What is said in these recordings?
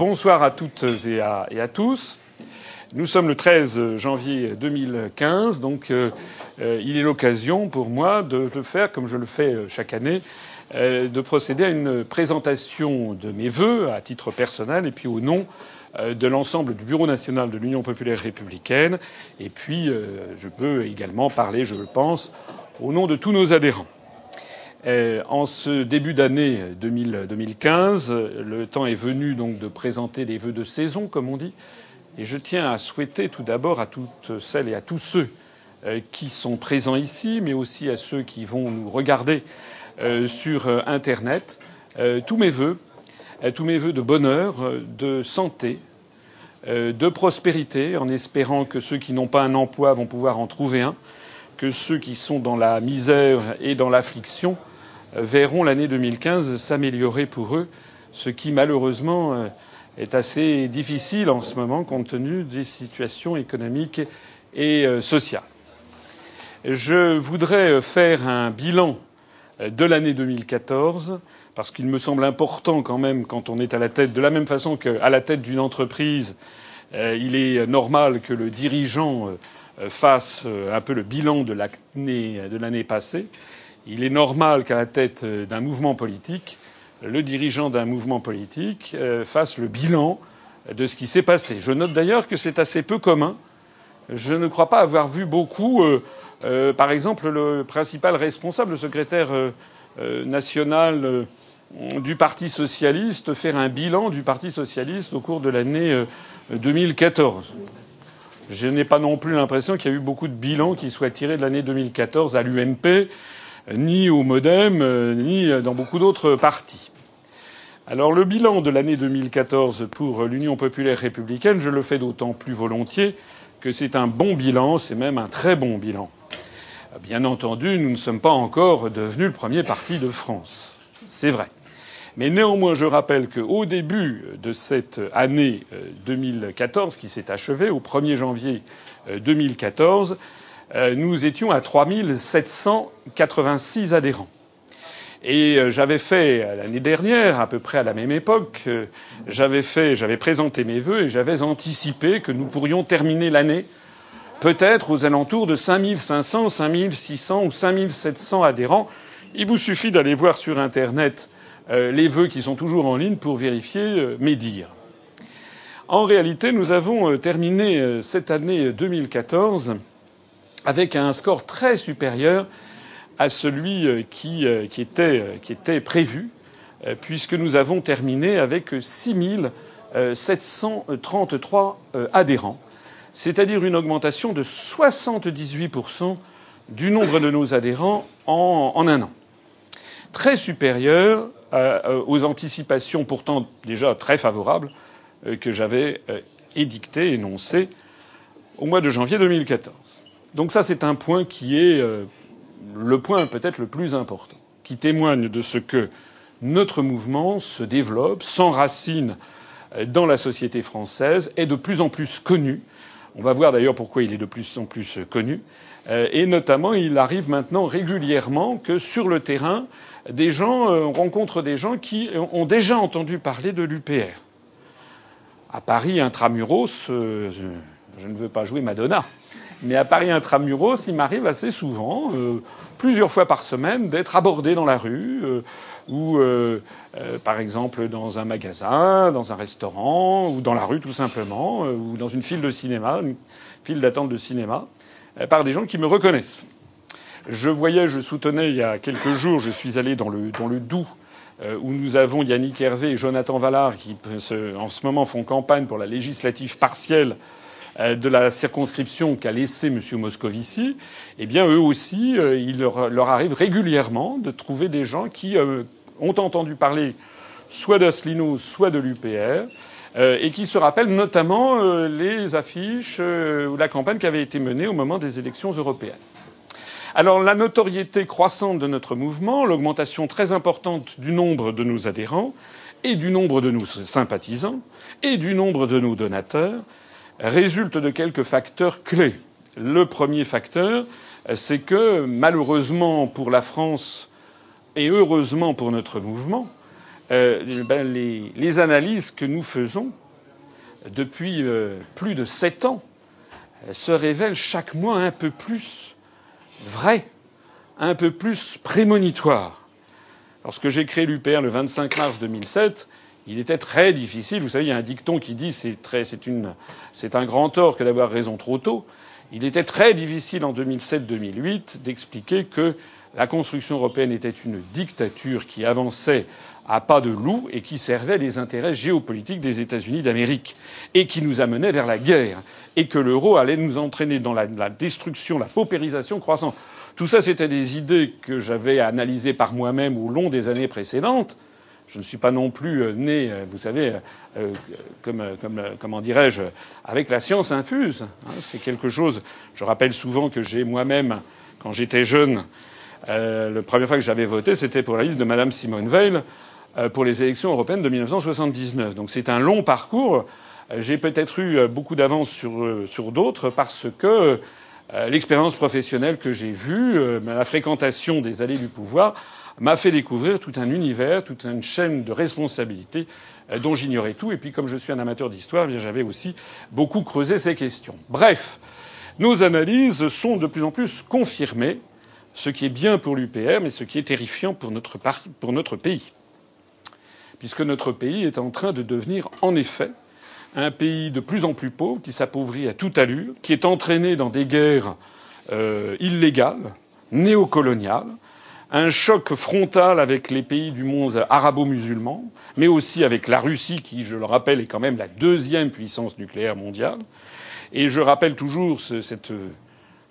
bonsoir à toutes et à, tous. Nous sommes le 13 janvier 2015, donc euh, euh, il est l'occasion pour moi de, le faire, comme je le fais euh, chaque année, de procéder à une présentation de mes vœux à titre personnel et puis au nom de l'ensemble du Bureau national de l'Union populaire républicaine. Et puis, je peux également parler, je le pense, au nom de tous nos adhérents. Euh, en ce début d'année 2015, le temps est venu donc de présenter des vœux de saison, comme on dit, et je tiens à souhaiter tout d'abord à toutes celles et à tous ceux euh, qui sont présents ici, mais aussi à ceux qui vont nous regarder euh, sur Internet, tous mes vœux, tous mes vœux de bonheur, de santé, de prospérité, en espérant que ceux qui n'ont pas un emploi vont pouvoir en trouver un, que ceux qui sont dans la misère et dans l'affliction verront l'année 2015 s'améliorer pour eux, ce qui malheureusement euh, est assez difficile en ce moment compte tenu des situations économiques et euh, sociales. Je voudrais faire un bilan euh, de l'année 2014 parce qu'il me semble important quand même quand on est à la tête de la même façon qu'à la tête d'une entreprise, il est normal que le dirigeant fasse un peu le bilan de l'année passée. Il est normal qu'à la tête euh, d'un mouvement politique, le dirigeant d'un mouvement politique euh, fasse le bilan de ce qui s'est passé. Je note d'ailleurs que c'est assez peu commun. Je ne crois pas avoir vu beaucoup, euh, par exemple, le principal responsable, le secrétaire national du Parti socialiste, faire un bilan du Parti socialiste au cours de l'année 2014. Je n'ai pas non plus l'impression qu'il y a eu beaucoup de bilans qui soient tirés de l'année 2014 à l'UMP ni au Modem, euh, ni dans beaucoup d'autres partis. Alors le bilan de l'année 2014 pour l'Union populaire républicaine, je le fais d'autant plus volontiers que c'est un bon bilan, c'est même un très bon bilan. Bien entendu, nous ne sommes pas encore devenus le premier parti de France. C'est vrai. Mais néanmoins, je rappelle qu'au début de cette année 2014 euh, qui s'est achevée, au 1er janvier 2014, euh, nous étions à 3786 adhérents. Et euh, j'avais fait euh, l'année dernière, à peu près à la même époque, j'avais fait, j'avais présenté mes vœux et j'avais anticipé que nous pourrions terminer l'année peut-être aux alentours de 5500, 5600 ou 5700 adhérents. Il vous suffit d'aller voir sur Internet les vœux qui sont toujours en ligne pour vérifier mes dires. En réalité, nous avons terminé cette année 2014 avec un score très supérieur à celui euh, qui, euh, qui, était, euh, qui était, prévu, puisque nous avons terminé avec 6 733 adhérents, c'est-à-dire une augmentation de 78% du nombre de nos adhérents en, en un an. Très supérieur aux anticipations pourtant déjà très favorables que j'avais édictées, énoncées au mois de janvier 2014. Donc ça, c'est un point qui est euh, le point peut-être le plus important, qui témoigne de ce que notre mouvement se développe, s'enracine euh, dans la société française, est de plus en plus connu. On va voir d'ailleurs pourquoi il est de plus en plus connu. Euh, et notamment, il arrive maintenant régulièrement que sur le terrain, des gens on rencontre des gens qui ont déjà entendu parler de l'UPR. À Paris, intramuros, je ne veux pas jouer Madonna, mais à Paris intramuros, il m'arrive assez souvent, euh, plusieurs fois par semaine, d'être abordé dans la rue euh, ou, euh, par exemple, dans un magasin, dans un restaurant ou dans la rue tout simplement, ou dans une file de cinéma, une file d'attente de cinéma, par des gens qui me reconnaissent. Je voyais, je soutenais il y a quelques jours, je suis allé dans le, dans le Doubs où nous avons Yannick Hervé et Jonathan Vallard qui, en ce moment, font campagne pour la législative partielle euh, de la circonscription qu'a laissé M. Moscovici, eh bien, eux aussi, euh, il leur, arrive régulièrement de trouver des gens qui euh, ont entendu parler soit d'Asselineau, soit de l'UPR, et qui se rappellent notamment les affiches ou la campagne qui avait été menée au moment des élections européennes. Alors la notoriété croissante de notre mouvement, l'augmentation très importante du nombre de nos adhérents et du nombre de nos sympathisants et du nombre de nos donateurs résulte de quelques facteurs clés. Le premier facteur, c'est que malheureusement pour la France et heureusement pour notre mouvement, ben, les, analyses que nous faisons depuis plus de sept ans se révèlent chaque mois un peu plus vraies, un peu plus prémonitoires. Lorsque j'ai créé l'UPR le 25 mars 2007, il était très difficile. Vous savez, il y a un dicton qui dit c'est très, c'est une, c'est un grand tort que d'avoir raison trop tôt. Il était très difficile en 2007-2008 d'expliquer que la construction européenne était une dictature qui avançait à pas de loup et qui servait les intérêts géopolitiques des États-Unis d'Amérique et qui nous amenait vers la guerre et que l'euro allait nous entraîner dans la, destruction, la paupérisation croissante. Tout ça, c'était des idées que j'avais analysées par moi-même au long des années précédentes. Je ne suis pas non plus euh, né, euh, vous savez, euh, comme, comme comment dirais-je, avec la science infuse. Hein. C'est quelque chose. Je rappelle souvent que j'ai moi-même, quand j'étais jeune, la première fois que j'avais voté, c'était pour la liste de Madame Simone Veil pour les élections européennes de 1979. Donc c'est un long parcours. J'ai peut-être eu beaucoup d'avance sur, sur d'autres parce que l'expérience professionnelle que j'ai vue, la fréquentation des allées du pouvoir, m'a fait découvrir tout un univers, toute une chaîne de responsabilités euh, dont j'ignorais tout. Et puis, comme je suis un amateur d'histoire, eh j'avais aussi beaucoup creusé ces questions. Bref, nos analyses sont de plus en plus confirmées, ce qui est bien pour l'UPR, mais ce qui est terrifiant pour notre, pour notre pays. Puisque notre pays est en train de devenir, en effet, un pays de plus en plus pauvre, qui s'appauvrit à toute allure, qui est entraîné dans des guerres euh, illégales, néocoloniales, un choc frontal avec les pays du monde arabo-musulman, mais aussi avec la Russie, qui, je le rappelle, est quand même la deuxième puissance nucléaire mondiale. Et je rappelle toujours cette,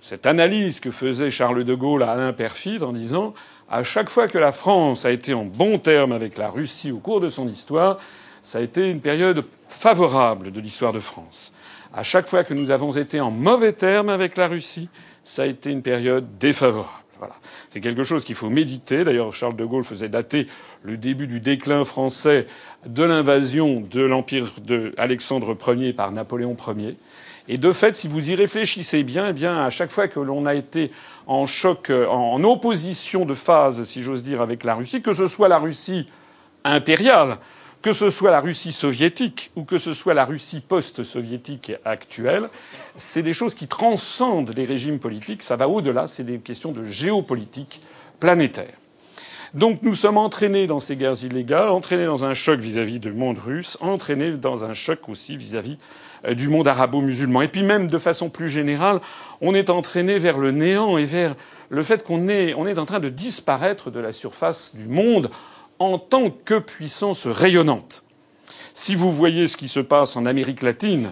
cette analyse que faisait Charles de Gaulle à Alain Perfide en disant à chaque fois que la France a été en bon terme avec la Russie au cours de son histoire, ça a été une période favorable de l'histoire de France. À chaque fois que nous avons été en mauvais terme avec la Russie, ça a été une période défavorable. Voilà. C'est quelque chose qu'il faut méditer. D'ailleurs, Charles de Gaulle faisait dater le début du déclin français de l'invasion de l'empire d'Alexandre Ier par Napoléon Ier. Et de fait, si vous y réfléchissez bien, eh bien, à chaque fois que l'on a été en choc, en opposition de phase, si j'ose dire, avec la Russie, que ce soit la Russie impériale, que ce soit la Russie soviétique ou que ce soit la Russie post-soviétique actuelle, c'est des choses qui transcendent les régimes politiques, ça va au-delà, c'est des questions de géopolitique planétaire. Donc nous sommes entraînés dans ces guerres illégales, entraînés dans un choc vis-à-vis du monde russe, entraînés dans un choc aussi vis-à-vis euh, du monde arabo-musulman. Et puis même de façon plus générale, on est entraîné vers le néant et vers le fait qu'on est, en train de disparaître de la surface du monde en tant que puissance rayonnante. Si vous voyez ce qui se passe en Amérique latine,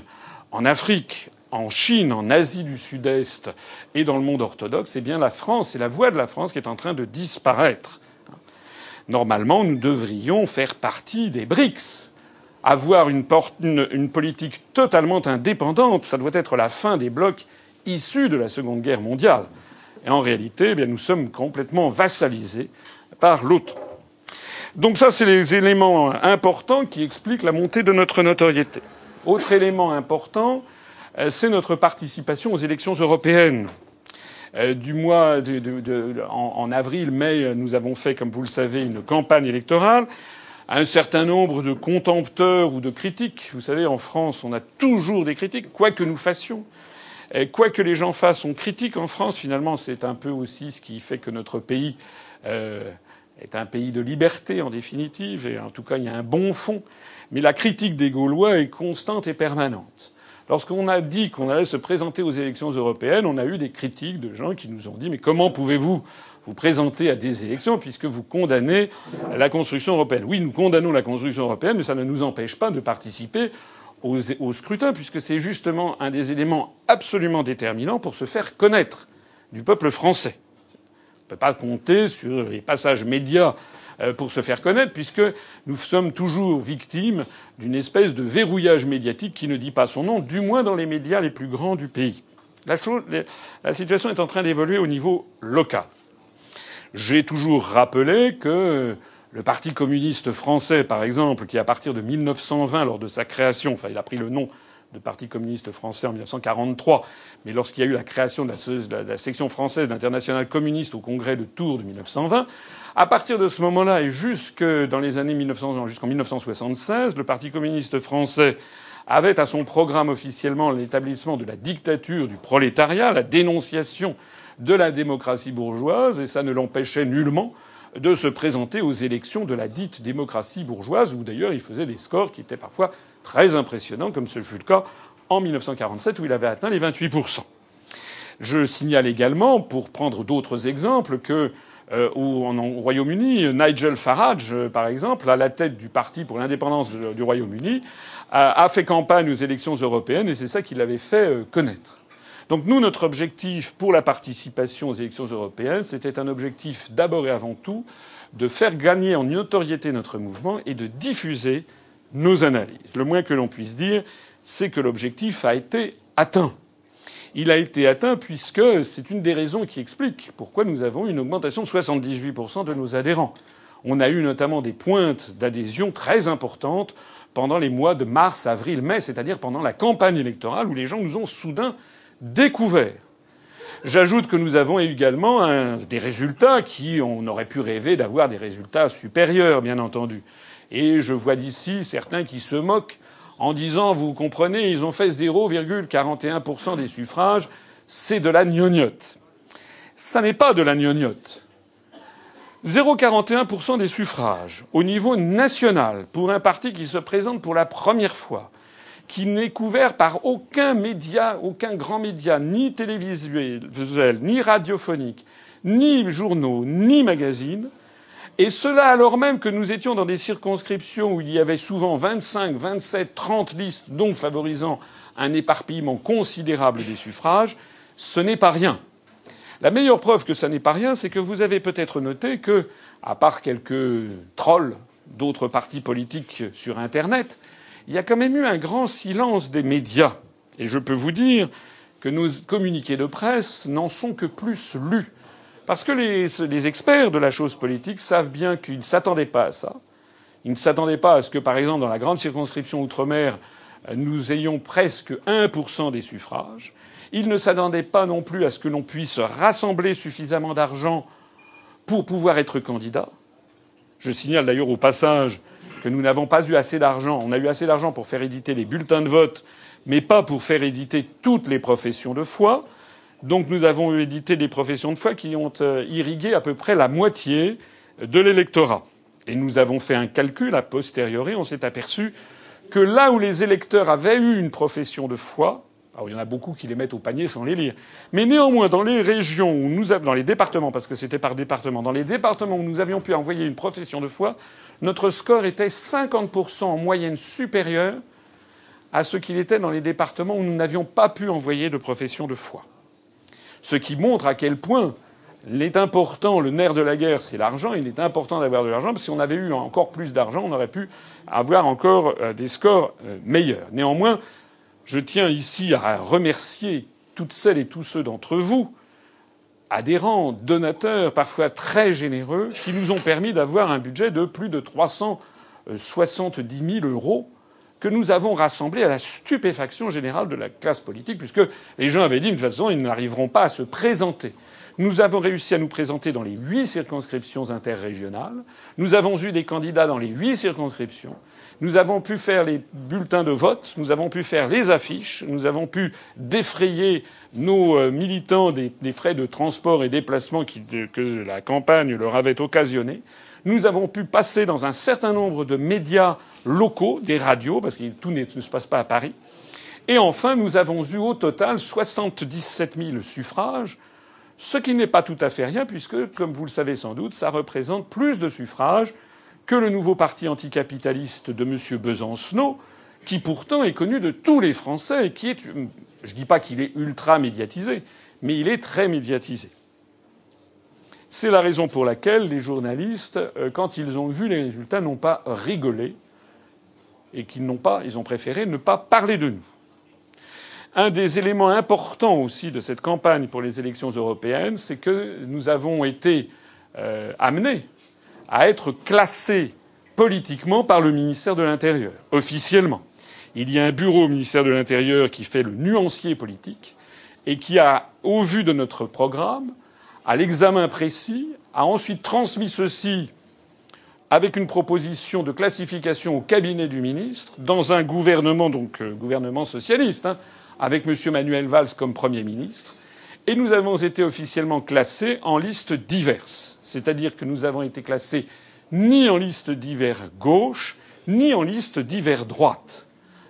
en Afrique, en Chine, en Asie du Sud-Est et dans le monde orthodoxe, c'est bien la France, c'est la voix de la France qui est en train de disparaître. Normalement, nous devrions faire partie des BRICS. Avoir une, politique totalement indépendante, ça doit être la fin des blocs issus de la Seconde Guerre mondiale. Et en réalité, eh bien, nous sommes complètement vassalisés par l'autre. Donc ça, c'est les éléments importants qui expliquent la montée de notre notoriété. Autre élément important, euh, c'est notre participation aux élections européennes. Euh, du mois en, avril, mai, nous avons fait, comme vous le savez, une campagne électorale. Un certain nombre de contempteurs ou de critiques. Vous savez, en France, on a toujours des critiques, quoi que nous fassions. quoi que les gens fassent, on critique en France. Finalement, c'est un peu aussi ce qui fait que notre pays euh, est un pays de liberté en définitive, et en tout cas il y a un bon fond. Mais la critique des Gaulois est constante et permanente. Lorsqu'on a dit qu'on allait se présenter aux élections européennes, on a eu des critiques de gens qui nous ont dit mais comment pouvez-vous vous présenter à des élections puisque vous condamnez la construction européenne? Oui, nous condamnons la construction européenne, mais ça ne nous empêche pas de participer au, scrutin puisque c'est justement un des éléments absolument déterminants pour se faire connaître du peuple français. On ne peut pas compter sur les passages médias pour se faire connaître, puisque nous sommes toujours victimes d'une espèce de verrouillage médiatique qui ne dit pas son nom, du moins dans les médias les plus grands du pays. La, situation est en train d'évoluer au niveau local. J'ai toujours rappelé que le Parti communiste français, par exemple, qui à partir de 1920, lors de sa création, enfin il a pris le nom le Parti communiste français en 1943, mais lorsqu'il y a eu la création de la, section française d'International communiste au congrès de Tours de 1920, à partir de ce moment-là et jusque dans les années 1900, jusqu'en 1976, le Parti communiste français avait à son programme officiellement l'établissement de la dictature du prolétariat, la dénonciation de la démocratie bourgeoise, et ça ne l'empêchait nullement de se présenter aux élections de la dite démocratie bourgeoise, où d'ailleurs il faisait des scores qui étaient parfois très impressionnants, comme ce fut le cas en 1947, où il avait atteint les 28%. Je signale également, pour prendre d'autres exemples, que euh, au Royaume-Uni, Nigel Farage, euh, par exemple, à la tête du parti pour l'indépendance du Royaume-Uni, a, fait campagne aux élections européennes et c'est ça qui l'avait fait euh, connaître. Donc nous, notre objectif pour la participation aux élections européennes, c'était un objectif d'abord et avant tout de faire gagner en notoriété notre mouvement et de diffuser nos analyses. Le moins que l'on puisse dire, c'est que l'objectif a été atteint. Il a été atteint puisque c'est une des raisons qui explique pourquoi nous avons une augmentation de 78% de nos adhérents. On a eu notamment des pointes d'adhésion très importantes pendant les mois de mars, avril, mai, c'est-à-dire pendant la campagne électorale où les gens nous ont soudain découvert. J'ajoute que nous avons également des résultats qui, on aurait pu rêver d'avoir des résultats supérieurs, bien entendu. Et je vois d'ici certains qui se moquent en disant, vous comprenez, ils ont fait 0,41% des suffrages, c'est de la gnognotte. Ça n'est pas de la gnognotte. 0,41% des suffrages au niveau national pour un parti qui se présente pour la première fois, qui n'est couvert par aucun média, aucun grand média, ni télévisuel, ni radiophonique, ni journaux, ni magazines, et cela alors même que nous étions dans des circonscriptions où il y avait souvent 25, 27, 30 listes, donc favorisant un éparpillement considérable des suffrages, ce n'est pas rien. La meilleure preuve que ça n'est pas rien, c'est que vous avez peut-être noté que, à part quelques trolls d'autres partis politiques sur Internet, il y a quand même eu un grand silence des médias. Et je peux vous dire que nos communiqués de presse n'en sont que plus lus. Parce que les, experts de la chose politique savent bien qu'ils ne s'attendaient pas à ça. Ils ne s'attendaient pas à ce que, par exemple, dans la grande circonscription outre-mer, nous ayons presque 1% des suffrages. Ils ne s'attendaient pas non plus à ce que l'on puisse rassembler suffisamment d'argent pour pouvoir être candidat. Je signale d'ailleurs au passage que nous n'avons pas eu assez d'argent. On a eu assez d'argent pour faire éditer les bulletins de vote, mais pas pour faire éditer toutes les professions de foi. Donc nous avons édité des professions de foi qui ont euh, irrigué à peu près la moitié de l'électorat. Et nous avons fait un calcul a posteriori, on s'est aperçu que là où les électeurs avaient eu une profession de foi, alors il y en a beaucoup qui les mettent au panier sans les lire. Mais néanmoins, dans les régions où nous dans les départements, parce que c'était par département, dans les départements où nous avions pu envoyer une profession de foi, notre score était 50% en moyenne supérieur à ce qu'il était dans les départements où nous n'avions pas pu envoyer de profession de foi. Ce qui montre à quel point il est important, le nerf de la guerre, c'est l'argent. Il est important d'avoir de l'argent, parce que si on avait eu encore plus d'argent, on aurait pu avoir encore euh, des scores euh, meilleurs. Néanmoins, je tiens ici à remercier toutes celles et tous ceux d'entre vous, adhérents, donateurs, parfois très généreux, qui nous ont permis d'avoir un budget de plus de 370 000 euros que nous avons rassemblé à la stupéfaction générale de la classe politique, puisque les gens avaient dit de toute façon ils n'arriveront pas à se présenter. Nous avons réussi à nous présenter dans les huit circonscriptions interrégionales. Nous avons eu des candidats dans les huit circonscriptions. Nous avons pu faire les bulletins de vote, nous avons pu faire les affiches, nous avons pu défrayer nos euh, militants des, frais de transport et déplacement que la campagne leur avait occasionnés. Nous avons pu passer dans un certain nombre de médias locaux, des radios, parce que tout ne se passe pas à Paris. Et enfin, nous avons eu au total 77 000 suffrages, ce qui n'est pas tout à fait rien, puisque, comme vous le savez sans doute, ça représente plus de suffrages que le nouveau parti anticapitaliste de M. Besancenot, qui pourtant est connu de tous les Français et qui est, je ne dis pas qu'il est ultra médiatisé, mais il est très médiatisé. C'est la raison pour laquelle les journalistes, euh, quand ils ont vu les résultats, n'ont pas rigolé et qu'ils n'ont pas, ils ont préféré ne pas parler de nous. Un des éléments importants aussi de cette campagne pour les élections européennes, c'est que nous avons été euh, amenés à être classés politiquement par le ministère de l'Intérieur, officiellement. il y a un bureau au ministère de l'Intérieur qui fait le nuancier politique et qui a, au vu de notre programme, à l'examen précis, a ensuite transmis ceci avec une proposition de classification au cabinet du ministre dans un gouvernement, donc euh, gouvernement socialiste, hein, avec M. Manuel Valls comme Premier ministre, et nous avons été officiellement classés en liste diverse. C'est-à-dire que nous avons été classés ni en liste divers gauche, ni en liste divers droite.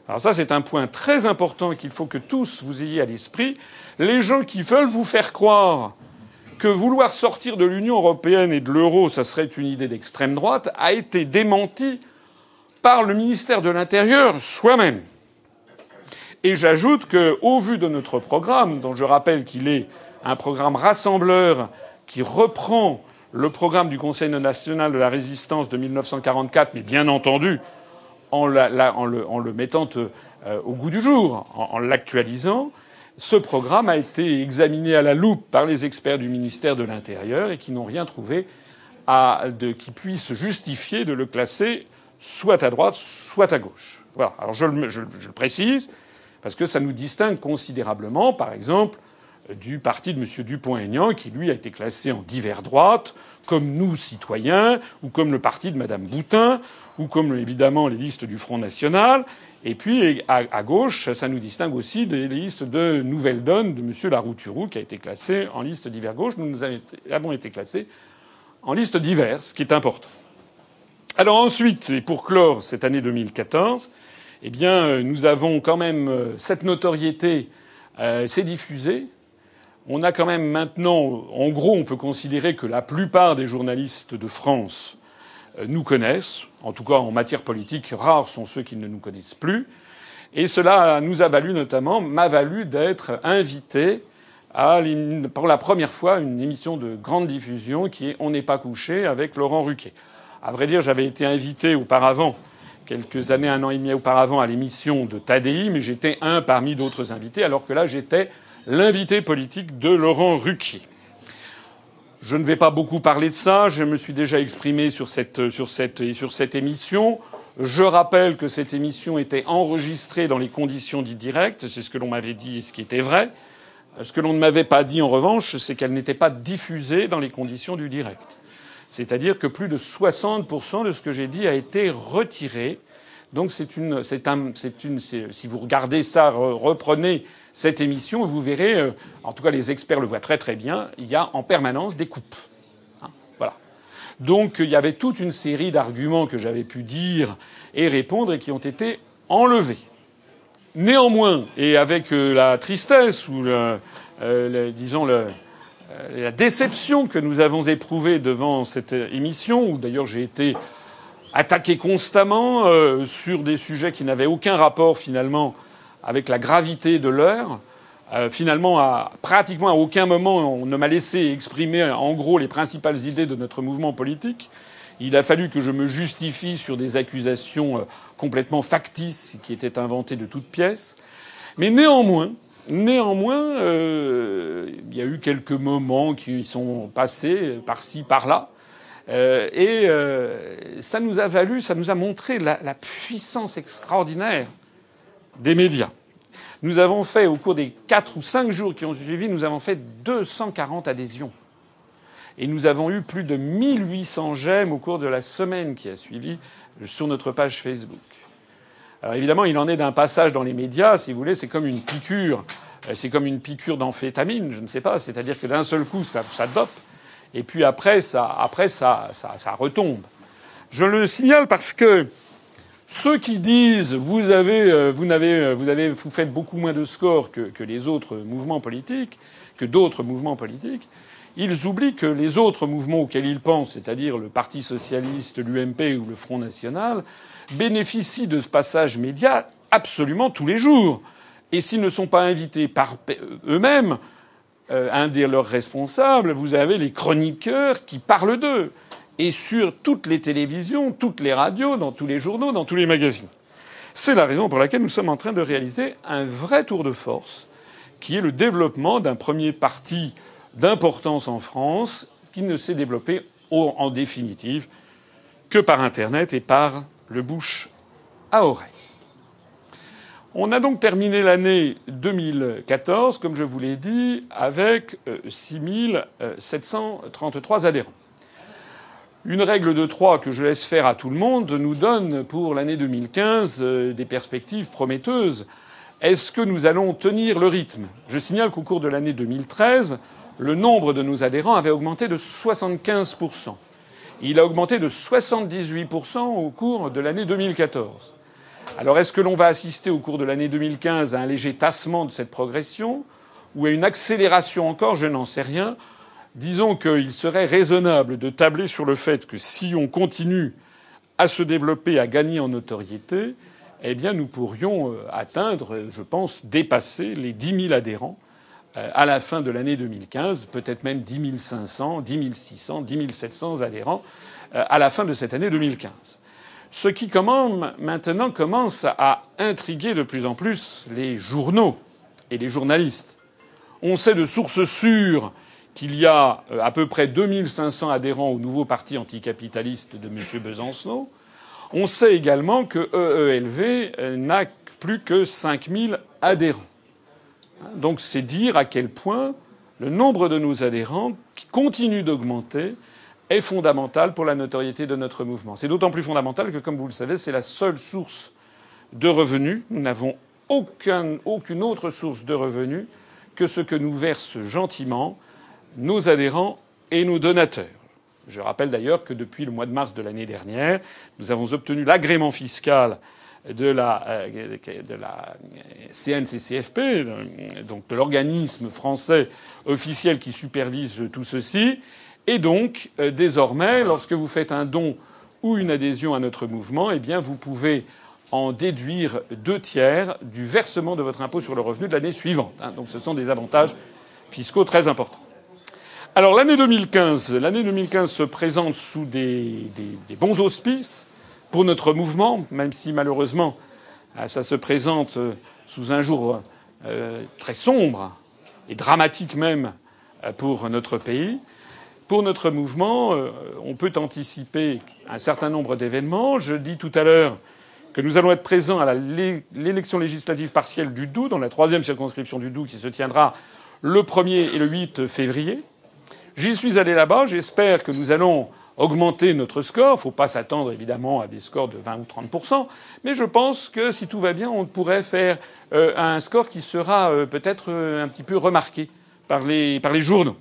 Alors ça, c'est un point très important qu'il faut que tous vous ayez à l'esprit. Les gens qui veulent vous faire croire que vouloir sortir de l'Union européenne et de l'euro, ça serait une idée d'extrême droite, a été démenti par le ministère de l'Intérieur soi-même. Et j'ajoute que, au vu de notre programme, dont je rappelle qu'il est un programme rassembleur qui reprend le programme du Conseil national de la résistance de 1944, mais bien entendu en, le, mettant euh, au goût du jour, en l'actualisant, ce programme a été examiné à la loupe par les experts du ministère de l'Intérieur et qui n'ont rien trouvé qui puisse justifier de le classer soit à droite, soit à gauche. Voilà. Alors je le, précise parce que ça nous distingue considérablement, par exemple, du parti de M. Dupont-Aignan, qui lui a été classé en divers droite, comme nous citoyens, ou comme le parti de Mme Boutin, ou comme évidemment les listes du Front National. Et puis à, gauche, ça nous distingue aussi des listes de Nouvelle Donne de M. Larouturou, qui a été classé en liste divers gauche. Nous avons été classés en liste diverse, ce qui est important. Alors ensuite, et pour clore cette année 2014, eh bien, nous avons quand même euh, cette notoriété euh, s'est diffusée. On a quand même maintenant, en gros, on peut considérer que la plupart des journalistes de France nous connaissent. En tout cas, en matière politique, rares sont ceux qui ne nous connaissent plus. Et cela nous a valu notamment, m'a valu d'être invité à, pour la première fois, une émission de grande diffusion qui est On n'est pas couché avec Laurent Ruquet. À vrai dire, j'avais été invité auparavant, quelques années, un an et demi auparavant, à l'émission de Tadei, mais j'étais un parmi d'autres invités, alors que là, j'étais l'invité politique de Laurent Ruquier. Je ne vais pas beaucoup parler de ça. Je me suis déjà exprimé sur cette, sur cette, sur cette émission. Je rappelle que cette émission était enregistrée dans les conditions du direct. C'est ce que l'on m'avait dit et ce qui était vrai. Ce que l'on ne m'avait pas dit, en revanche, c'est qu'elle n'était pas diffusée dans les conditions du direct. C'est-à-dire que plus de 60% de ce que j'ai dit a été retiré. Donc c'est une, c'est un, c'est une, si vous regardez ça, reprenez cette émission, vous verrez, euh, en tout cas les experts le voient très très bien, il y a en permanence des coupes. Hein, voilà. Donc il y avait toute une série d'arguments que j'avais pu dire et répondre et qui ont été enlevés. Néanmoins, et avec euh, la tristesse ou le, euh, disons la déception que nous avons éprouvée devant cette émission, où d'ailleurs j'ai été attaqué constamment sur des sujets qui n'avaient aucun rapport finalement avec la gravité de l'heure. Euh, finalement, à, pratiquement à aucun moment, on ne m'a laissé exprimer en gros les principales idées de notre mouvement politique. Il a fallu que je me justifie sur des accusations euh, complètement factices qui étaient inventées de toutes pièces. Mais néanmoins, néanmoins, euh, il y a eu quelques moments qui sont passés par-ci, par-là. Et ça nous a valu, ça nous a montré la puissance extraordinaire des médias. Nous avons fait, au cours des quatre ou cinq jours qui ont suivi, nous avons fait 240 adhésions. Et nous avons eu plus de 1800 j'aime au cours de la semaine qui a suivi sur notre page Facebook. Alors évidemment, il en est d'un passage dans les médias, si vous voulez, c'est comme une piqûre. Euh, c'est comme une piqûre d'amphétamine, je ne sais pas. C'est-à-dire que d'un seul coup, ça, ça dope. Et puis après, ça, après ça, ça, ça retombe. Je le signale parce que ceux qui disent vous avez, euh, vous n'avez, euh, vous avez, vous faites beaucoup moins de scores que, les autres mouvements politiques, que d'autres mouvements politiques, ils oublient que les autres mouvements auxquels ils pensent, c'est-à-dire le Parti socialiste, l'UMP ou le Front national, bénéficient de ce passage média absolument tous les jours. Et s'ils ne sont pas invités par eux-mêmes, euh, un des leurs responsables, vous avez les chroniqueurs qui parlent d'eux et sur toutes les télévisions, toutes les radios, dans tous les journaux, dans tous les magazines. C'est la raison pour laquelle nous sommes en train de réaliser un vrai tour de force, qui est le développement d'un premier parti d'importance en France, qui ne s'est développé en définitive que par Internet et par le bouche à oreille. On a donc terminé l'année 2014, comme je vous l'ai dit, avec 6 733 adhérents. Une règle de trois que je laisse faire à tout le monde nous donne pour l'année 2015 des perspectives prometteuses. Est-ce que nous allons tenir le rythme? Je signale qu'au cours de l'année 2013, le nombre de nos adhérents avait augmenté de 75% Il a augmenté de 78% au cours de l'année 2014. Alors est-ce que l'on va assister au cours de l'année 2015 à un léger tassement de cette progression ou à une accélération encore? Je n'en sais rien. Disons qu'il serait raisonnable de tabler sur le fait que si on continue à se développer, à gagner en notoriété, eh nous pourrions euh, atteindre, je pense, dépasser les 10 000 adhérents euh, à la fin de l'année 2015, peut-être même 10 500, 10 600, 10 700 adhérents euh, à la fin de cette année 2015. Ce qui maintenant commence à intriguer de plus en plus les journaux et les journalistes. On sait de sources sûres qu'il y a à peu près 2500 adhérents au nouveau parti anticapitaliste de M. Besancenot. On sait également que EELV euh, n'a plus que 5000 adhérents. Donc c'est dire à quel point le nombre de nos adhérents, qui continue d'augmenter, est fondamental pour la notoriété de notre mouvement. C'est d'autant plus fondamental que, comme vous le savez, c'est la seule source de revenus. Nous n'avons aucune autre source de revenus que ce que nous versent gentiment nos adhérents et nos donateurs. Je rappelle d'ailleurs que depuis le mois de mars de l'année dernière, nous avons obtenu l'agrément fiscal de la, euh, de CNCCFP, donc de l'organisme français officiel qui supervise tout ceci. Et donc, euh, désormais, lorsque vous faites un don ou une adhésion à notre mouvement, eh bien, vous pouvez en déduire deux tiers du versement de votre impôt sur le revenu de l'année suivante. Hein. Donc, ce sont des avantages fiscaux très importants. Alors l'année 2015, l'année 2015 se présente sous des, bons auspices pour notre mouvement, même si malheureusement euh, ça se présente euh, sous un jour euh, très sombre et dramatique même pour notre pays. Pour notre mouvement, on peut anticiper un certain nombre d'événements. Je dis tout à l'heure que nous allons être présents à l'élection législative partielle du Doubs, dans la troisième circonscription du Doubs, qui se tiendra le 1er et le 8 février. J'y suis allé là-bas. J'espère que nous allons augmenter notre score. Il ne faut pas s'attendre évidemment à des scores de 20 ou 30% mais je pense que si tout va bien, on pourrait faire euh, un score qui sera euh, peut-être euh, un petit peu remarqué par les, journaux.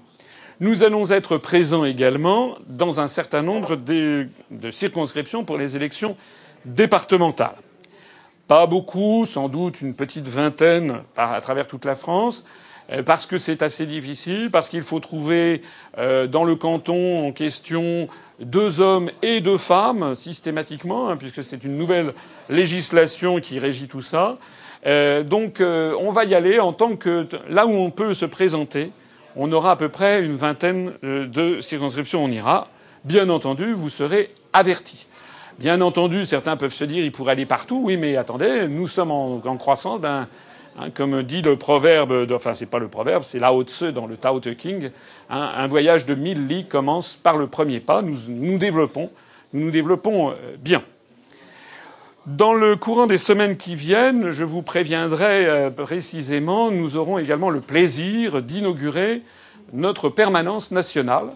Nous allons être présents également dans un certain nombre de circonscriptions pour les élections départementales. Pas beaucoup, sans doute une petite vingtaine à travers toute la France. Euh, parce que c'est assez difficile, parce qu'il faut trouver euh, dans le canton en question deux hommes et deux femmes systématiquement, hein, puisque c'est une nouvelle législation qui régit tout ça. Euh, donc on va y aller en tant que là où on peut se présenter, on aura à peu près une vingtaine de circonscriptions. On ira. Bien entendu, vous serez avertis. Bien entendu, certains peuvent se dire il pourrait aller partout. Oui, mais attendez, nous sommes en, croissance d'un Hein, comme dit le proverbe, enfin c'est pas le proverbe, c'est Lao Tse dans le Tao Te King. Hein, un voyage de mille lits commence par le premier pas. Nous nous développons, nous nous développons euh, bien. Dans le courant des semaines qui viennent, je vous préviendrai euh, précisément, nous aurons également le plaisir d'inaugurer notre permanence nationale,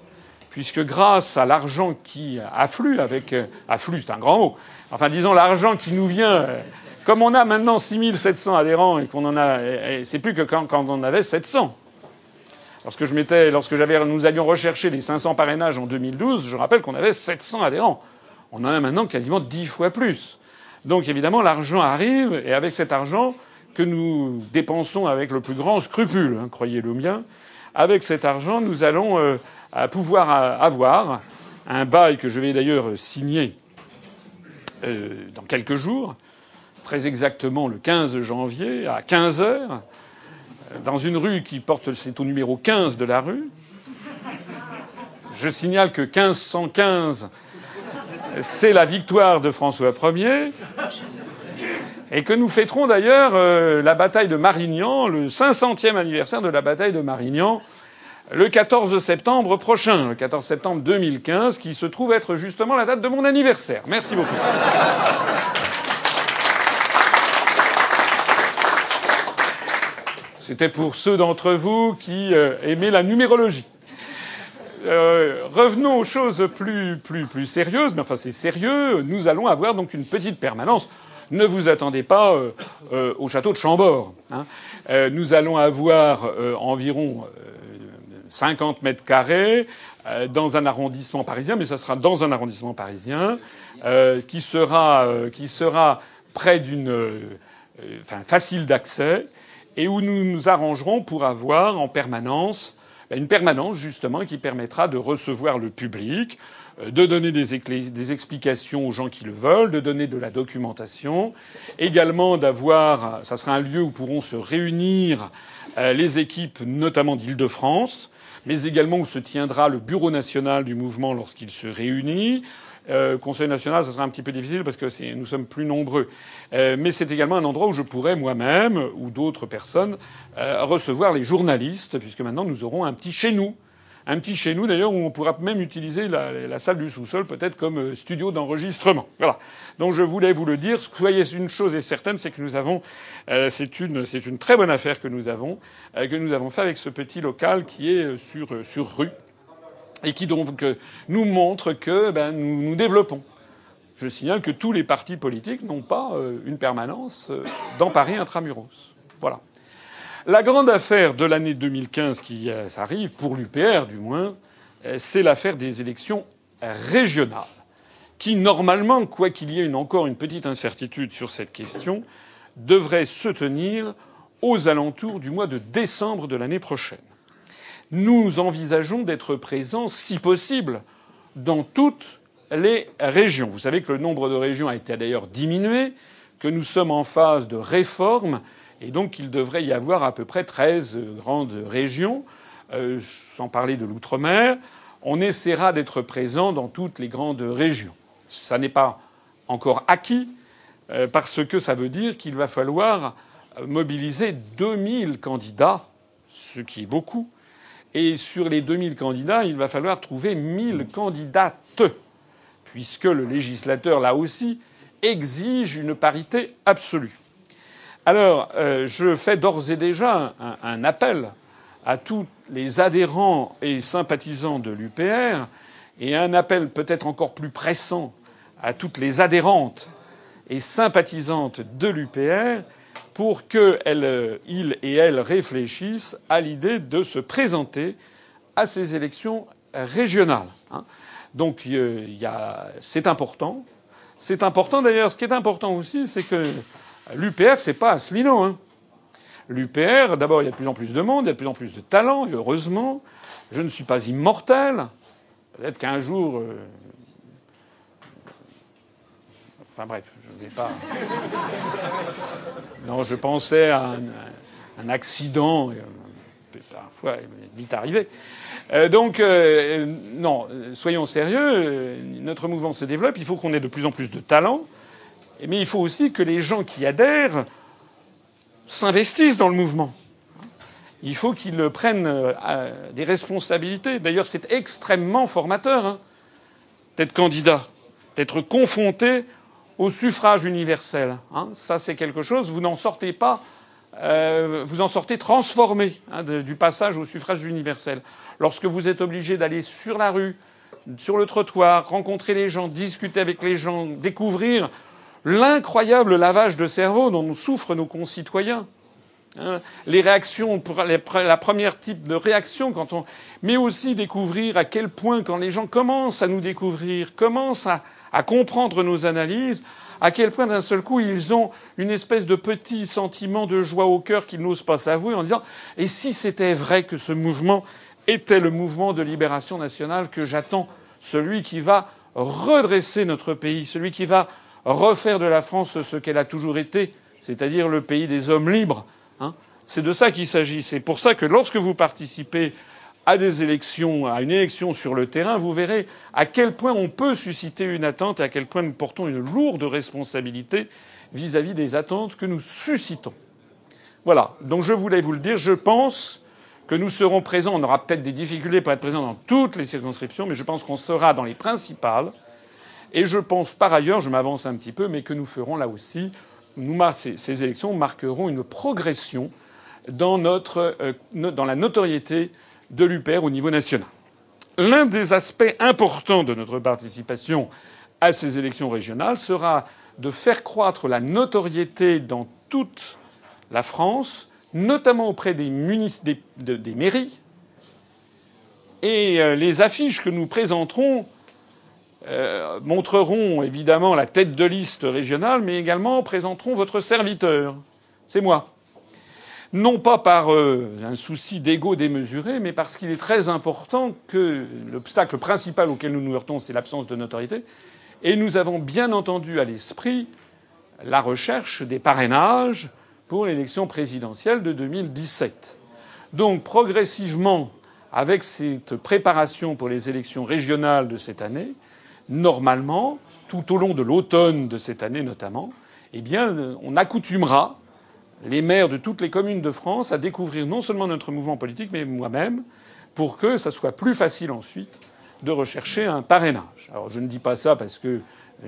puisque grâce à l'argent qui afflue avec euh, afflue, c'est un grand mot. Enfin, disons l'argent qui nous vient comme on a maintenant 6700 adhérents et qu'on en a, c'est plus que quand, on en avait 700. Lorsque je m'étais, lorsque j'avais, nous avions recherché les 500 parrainages en 2012, je rappelle qu'on avait 700 adhérents. On en a maintenant quasiment 10 fois plus. Donc évidemment, l'argent arrive, et avec cet argent que nous dépensons avec le plus grand scrupule, hein, croyez-le bien, avec cet argent, nous allons euh, pouvoir avoir un bail que je vais d'ailleurs signer euh, dans quelques jours, très exactement le 15 janvier à 15 heures, dans une rue qui porte, c'est au numéro 15 de la rue. Je signale que 1515, c'est la victoire de François Ier. Et que nous fêterons d'ailleurs euh, la bataille de Marignan, le 500e anniversaire de la bataille de Marignan, le 14 septembre prochain, le 14 septembre 2015, qui se trouve être justement la date de mon anniversaire. Merci beaucoup. C'était pour ceux d'entre vous qui euh, aimaient la numérologie. Euh, revenons aux choses plus, plus, plus sérieuses, mais enfin c'est sérieux. Nous allons avoir donc une petite permanence. Ne vous attendez pas euh, au château de Chambord. Hein. nous allons avoir environ 50 mètres carrés dans un arrondissement parisien, mais ça sera dans un arrondissement parisien qui sera qui sera près d'une, enfin facile d'accès et où nous nous arrangerons pour avoir en permanence ben, une permanence justement qui permettra de recevoir le public, euh, de donner des, explications aux gens qui le veulent, de donner de la documentation, également d'avoir, ça sera un lieu où pourront se réunir euh, les équipes, notamment d'Île-de-France, mais également où se tiendra le bureau national du mouvement lorsqu'il se réunit, euh, Conseil national, ça sera un petit peu difficile parce que nous sommes plus nombreux. Euh, mais c'est également un endroit où je pourrais moi-même ou d'autres personnes euh, recevoir les journalistes, puisque maintenant nous aurons un petit chez nous. Un petit chez nous d'ailleurs où on pourra même utiliser la, salle du sous-sol peut-être comme euh, studio d'enregistrement. Voilà. Donc je voulais vous le dire. Soyez une chose est certaine, c'est que nous avons, euh, c'est une, c'est une très bonne affaire que nous avons, euh, que nous avons fait avec ce petit local qui est sur sur rue et qui donc euh, nous montre que ben, nous nous développons. Je signale que tous les partis politiques n'ont pas euh, une permanence euh, dans Paris intramuros. Voilà. La grande affaire de l'année 2015 qui arrive, pour l'UPR du moins, c'est l'affaire des élections régionales, qui normalement, quoi qu'il y ait encore une petite incertitude sur cette question, devrait se tenir aux alentours du mois de décembre de l'année prochaine nous envisageons d'être présents, si possible, dans toutes les régions. Vous savez que le nombre de régions a été d'ailleurs diminué, que nous sommes en phase de réforme, et donc il devrait y avoir à peu près 13 grandes régions, euh, sans parler de l'outre-mer. On essaiera d'être présent dans toutes les grandes régions. Ça n'est pas encore acquis, euh, parce que ça veut dire qu'il va falloir mobiliser 2000 candidats, ce qui est beaucoup, et sur les 2000 candidats, il va falloir trouver 1000 candidates, puisque le législateur, là aussi, exige une parité absolue. Alors, euh, je fais d'ores et déjà un, un, appel à tous les adhérents et sympathisants de l'UPR, et un appel peut-être encore plus pressant à toutes les adhérentes et sympathisantes de l'UPR pour qu'ils euh, et elles réfléchissent à l'idée de se présenter à ces élections régionales. Hein. Donc c'est important. C'est important d'ailleurs. Ce qui est important aussi, c'est que l'UPR, c'est pas Asselineau. Hein. L'UPR, d'abord, il y a de plus en plus de monde, il y a de plus en plus de talents, et heureusement. Je ne suis pas immortel. Peut-être qu'un jour, euh, Enfin bref, je ne vais pas. Non, je pensais à un, accident. Parfois, il est vite arrivé. Euh, donc, euh, non, soyons sérieux. Notre mouvement se développe. Il faut qu'on ait de plus en plus de talents. Mais il faut aussi que les gens qui adhèrent s'investissent dans le mouvement. Il faut qu'ils prennent euh, des responsabilités. D'ailleurs, c'est extrêmement formateur hein, d'être candidat, d'être confronté au suffrage universel. Hein, ça, c'est quelque chose. Vous n'en sortez pas. Euh, vous en sortez transformé hein, du passage au suffrage universel. Lorsque vous êtes obligé d'aller sur la rue, sur le trottoir, rencontrer les gens, discuter avec les gens, découvrir l'incroyable lavage de cerveau dont souffrent nos concitoyens. Hein, les réactions, la première type de réaction quand on, mais aussi découvrir à quel point quand les gens commencent à nous découvrir, commencent à, à comprendre nos analyses, à quel point d'un seul coup ils ont une espèce de petit sentiment de joie au cœur qu'ils n'osent pas s'avouer en disant et si c'était vrai que ce mouvement était le mouvement de libération nationale que j'attends, celui qui va redresser notre pays, celui qui va refaire de la France ce qu'elle a toujours été, c'est-à-dire le pays des hommes libres. Hein c'est de ça qu'il s'agit. C'est pour ça que lorsque vous participez à des élections, à une élection sur le terrain, vous verrez à quel point on peut susciter une attente et à quel point nous portons une lourde responsabilité vis-à-vis des attentes que nous suscitons. Voilà. Donc je voulais vous le dire. Je pense que nous serons présents. On aura peut-être des difficultés pour être présents dans toutes les circonscriptions, mais je pense qu'on sera dans les principales. Et je pense par ailleurs, je m'avance un petit peu, mais que nous ferons là aussi, ces élections marqueront une progression dans, notre, euh, dans la notoriété de l'UPR au niveau national. L'un des aspects importants de notre participation à ces élections régionales sera de faire croître la notoriété dans toute la France, notamment auprès des, des mairies. Et euh, les affiches que nous présenterons euh, montreront évidemment la tête de liste régionale, mais également présenteront votre serviteur. C'est moi. Non pas par euh, un souci d'ego démesuré, mais parce qu'il est très important que l'obstacle principal auquel nous nous heurtons, c'est l'absence de notoriété. Et nous avons bien entendu à l'esprit la recherche des parrainages pour l'élection présidentielle de 2017. Donc progressivement, avec cette préparation pour les élections régionales de cette année, normalement, tout au long de l'automne de cette année notamment, eh bien, on accoutumera les maires de toutes les communes de France à découvrir non seulement notre mouvement politique, mais moi-même, pour que ça soit plus facile ensuite de rechercher un parrainage. Alors je ne dis pas ça parce que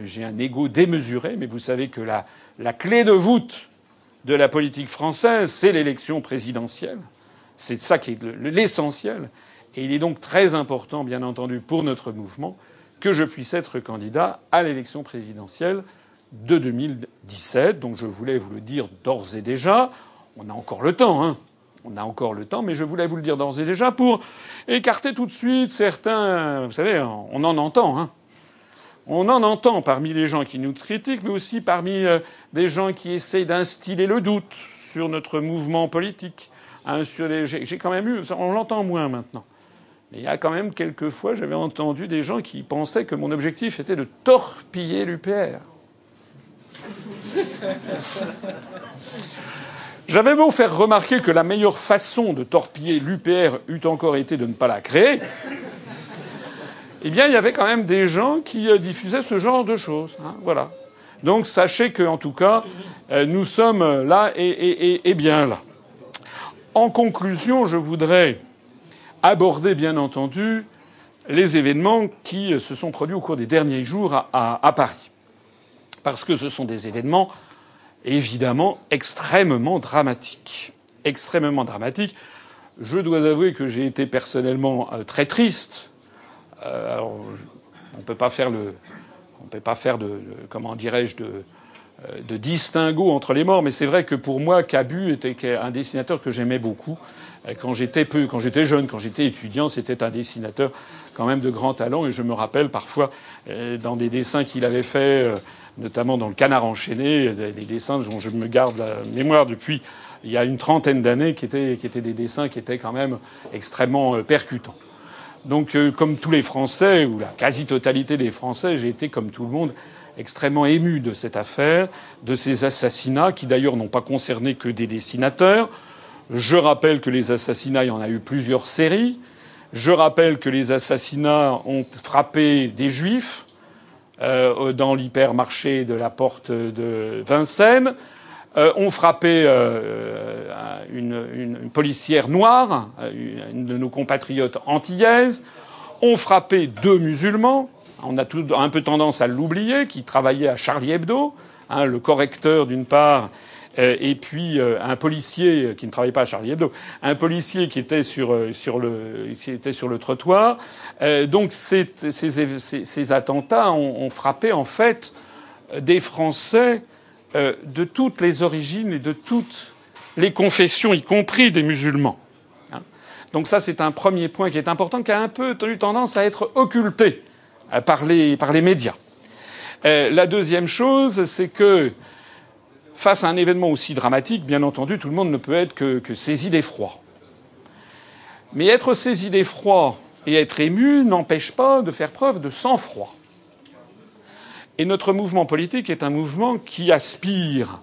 j'ai un ego démesuré, mais vous savez que la, la clé de voûte de la politique française, c'est l'élection présidentielle. C'est ça qui est l'essentiel. Et il est donc très important, bien entendu, pour notre mouvement, que je puisse être candidat à l'élection présidentielle de 2017. Donc je voulais vous le dire d'ores et déjà. On a encore le temps, hein. On a encore le temps, mais je voulais vous le dire d'ores et déjà pour écarter tout de suite certains. Vous savez, on en entend, hein. On en entend parmi les gens qui nous critiquent, mais aussi parmi euh, des gens qui essayent d'instiller le doute sur notre mouvement politique. Hein, j'ai quand même eu, on l'entend moins maintenant. Mais il y a quand même quelques fois, j'avais entendu des gens qui pensaient que mon objectif était de torpiller l'UPR. J'avais beau faire remarquer que la meilleure façon de torpiller l'UPR eût encore été de ne pas la créer, eh bien, il y avait quand même des gens qui euh, diffusaient ce genre de choses. Hein, voilà. Donc, sachez qu'en tout cas, euh, nous sommes là et bien là. En conclusion, je voudrais aborder, bien entendu, les événements qui se sont produits au cours des derniers jours à, Paris. Parce que ce sont des événements évidemment extrêmement dramatiques. Extrêmement dramatiques. Je dois avouer que j'ai été personnellement euh, très triste. Euh, on ne peut pas faire de, comment dirais-je, de, euh, de distinguo entre les morts, mais c'est vrai que pour moi, Cabu était un dessinateur que j'aimais beaucoup. Quand j'étais peu, quand j'étais jeune, quand j'étais étudiant, c'était un dessinateur quand même de grand talent. Et je me rappelle parfois dans des dessins qu'il avait faits, notamment dans le Canard enchaîné, des dessins dont je me garde la mémoire depuis il y a une trentaine d'années, qui étaient, des dessins qui étaient quand même extrêmement percutants. Donc, comme tous les Français, ou la quasi-totalité des Français, j'ai été, comme tout le monde, extrêmement ému de cette affaire, de ces assassinats, qui d'ailleurs n'ont pas concerné que des dessinateurs. Je rappelle que les assassinats, il y en a eu plusieurs séries. Je rappelle que les assassinats ont frappé des juifs euh, dans l'hypermarché de la porte de Vincennes, euh, ont frappé euh, une, une, policière noire, une de nos compatriotes antillaises, ont frappé deux musulmans, on a tout, un peu tendance à l'oublier, qui travaillait à Charlie Hebdo, hein, le correcteur d'une part, euh, et puis euh, un policier qui ne travaillait pas à Charlie Hebdo, un policier qui était sur, euh, sur, le, qui était sur le trottoir. donc ces, ces, attentats ont, ont, frappé en fait des Français de toutes les origines et de toutes les confessions, y compris des musulmans. Hein. Donc ça, c'est un premier point qui est important, qui a un peu eu tendance à être occulté euh, par les, par les médias. Euh, la deuxième chose, c'est que face à un événement aussi dramatique, bien entendu, tout le monde ne peut être que, saisi d'effroi. Mais être saisi d'effroi et être ému n'empêche pas de faire preuve de sang-froid. Et notre mouvement politique est un mouvement qui aspire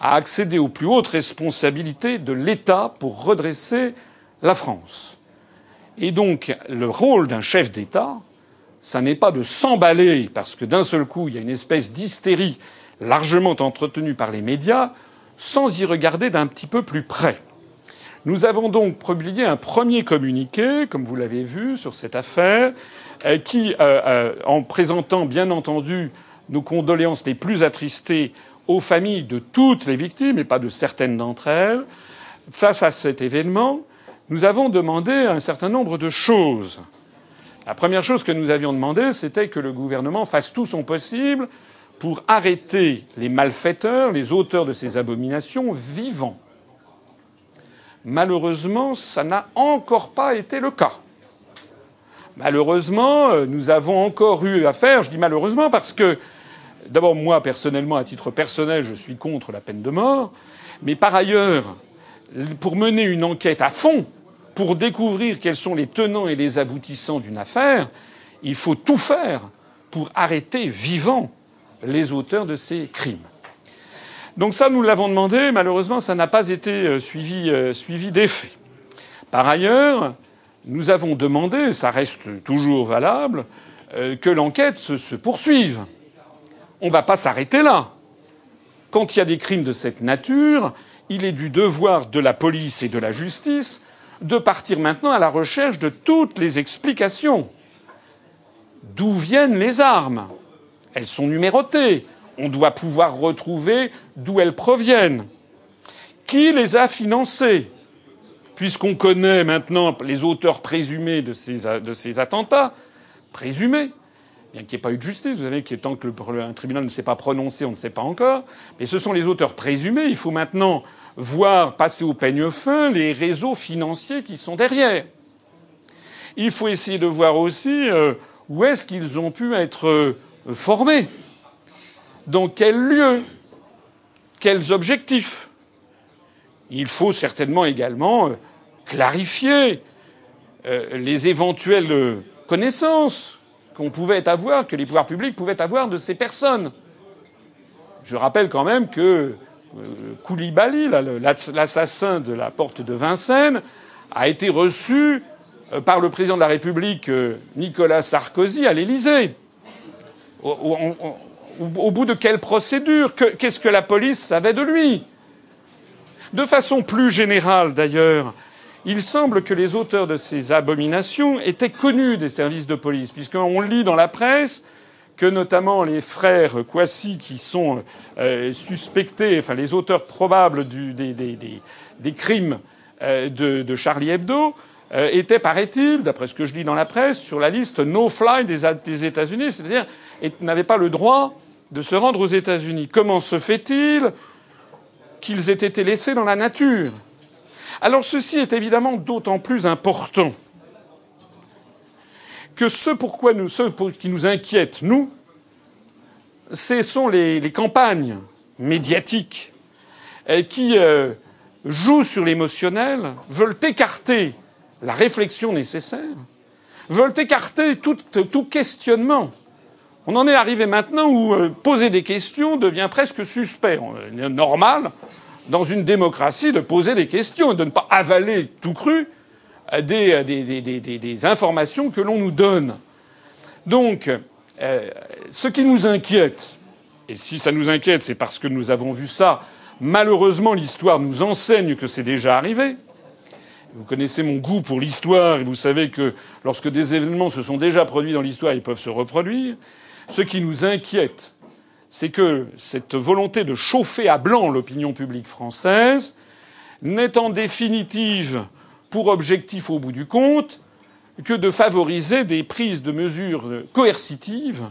à accéder aux plus hautes responsabilités de l'État pour redresser la France. Et donc, le rôle d'un chef d'État, ça n'est pas de s'emballer parce que d'un seul coup il y a une espèce d'hystérie largement entretenue par les médias, sans y regarder d'un petit peu plus près. Nous avons donc publié un premier communiqué, comme vous l'avez vu, sur cette affaire, euh, qui, euh, euh, en présentant bien entendu nos condoléances les plus attristées aux familles de toutes les victimes et pas de certaines d'entre elles, face à cet événement, nous avons demandé un certain nombre de choses. La première chose que nous avions demandé, c'était que le gouvernement fasse tout son possible pour arrêter les malfaiteurs, les auteurs de ces abominations vivants. Malheureusement, ça n'a encore pas été le cas. Malheureusement, euh, nous avons encore eu affaire, je dis malheureusement parce que, d'abord moi personnellement, à titre personnel, je suis contre la peine de mort, mais par ailleurs, pour mener une enquête à fond, pour découvrir quels sont les tenants et les aboutissants d'une affaire, il faut tout faire pour arrêter vivant les auteurs de ces crimes. Donc ça, nous l'avons demandé. Malheureusement, ça n'a pas été euh, suivi, euh, d'effet. Par ailleurs, nous avons demandé, ça reste toujours valable, euh, que l'enquête se, poursuive. On ne va pas s'arrêter là. Quand il y a des crimes de cette nature, il est du devoir de la police et de la justice de partir maintenant à la recherche de toutes les explications. D'où viennent les armes? Elles sont numérotées. On doit pouvoir retrouver d'où elles proviennent. Qui les a financées? Puisqu'on connaît maintenant les auteurs présumés de ces, attentats, présumés, bien qu'il n'y ait pas eu de justice, vous savez, tant que un tribunal ne s'est pas prononcé, on ne sait pas encore, mais ce sont les auteurs présumés. Il faut maintenant voir passer au peigne fin les réseaux financiers qui sont derrière. Il faut essayer de voir aussi euh, où est-ce qu'ils ont pu être euh, formés, dans quel lieu, quels objectifs. Il faut certainement également euh, clarifier les éventuelles connaissances qu'on pouvait avoir, que les pouvoirs publics pouvaient avoir de ces personnes. Je rappelle quand même que Koulibaly, l'assassin de la porte de Vincennes, a été reçu euh, par le président de la République euh, Nicolas Sarkozy à l'Élysée. Au, bout de quelle procédure Qu'est-ce que la police savait de lui? De façon plus générale, d'ailleurs, il semble que les auteurs de ces abominations étaient connus des services de police, puisqu'on lit dans la presse que notamment les frères Kwasi, qui sont euh, suspectés, enfin les auteurs probables des, crimes euh, de, Charlie Hebdo, euh, étaient, paraît-il, d'après ce que je lis dans la presse, sur la liste no-fly des, États-Unis, c'est-à-dire n'avaient pas le droit de se rendre aux États-Unis. Comment se fait-il qu'ils aient été laissés dans la nature? Alors ceci est évidemment d'autant plus important que ce pourquoi nous, ce qui nous inquiète, nous, ce sont les, les campagnes médiatiques euh, qui euh, jouent sur l'émotionnel, veulent écarter la réflexion nécessaire, veulent écarter tout, questionnement. On en est arrivé maintenant où euh, poser des questions devient presque suspect. Normal, dans une démocratie, de poser des questions et de ne pas avaler tout cru des, des, des, informations que l'on nous donne. Donc, euh, ce qui nous inquiète, et si ça nous inquiète, c'est parce que nous avons vu ça, malheureusement l'histoire nous enseigne que c'est déjà arrivé. Vous connaissez mon goût pour l'histoire et vous savez que lorsque des événements se sont déjà produits dans l'histoire, ils peuvent se reproduire. Ce qui nous inquiète, c'est que cette volonté de chauffer à blanc l'opinion publique française n'est en définitive pour objectif au bout du compte que de favoriser des prises de mesures coercitives,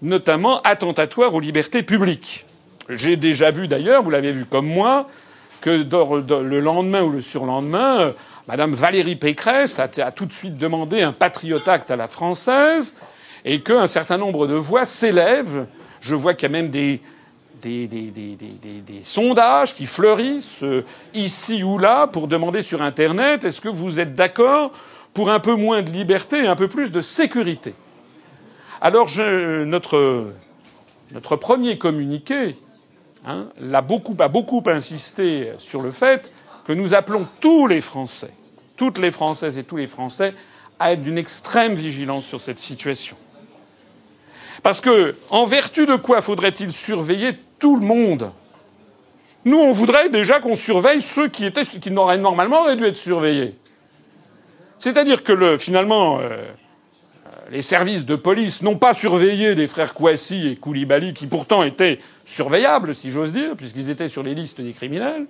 notamment attentatoires aux libertés publiques. J'ai déjà vu d'ailleurs, vous l'avez vu comme moi, que le lendemain ou le surlendemain, Madame Valérie Pécresse a, tout de suite demandé un patriotacte à la française et qu'un certain nombre de voix s'élèvent. Je vois qu'il y a même des, sondages qui fleurissent euh, ici ou là pour demander sur Internet est-ce que vous êtes d'accord pour un peu moins de liberté et un peu plus de sécurité? Alors notre, premier communiqué hein, a beaucoup insisté sur le fait que nous appelons tous les Français, toutes les Françaises et tous les Français à être d'une extrême vigilance sur cette situation. Parce que, en vertu de quoi faudrait-il surveiller tout le monde? Nous, on voudrait déjà qu'on surveille ceux qui, étaient, qui n'auraient normalement auraient dû être surveillés. C'est-à-dire que le, finalement, euh, les services de police n'ont pas surveillé les frères Kouassi et Koulibaly, qui pourtant étaient surveillables, si j'ose dire, puisqu'ils étaient sur les listes des criminels,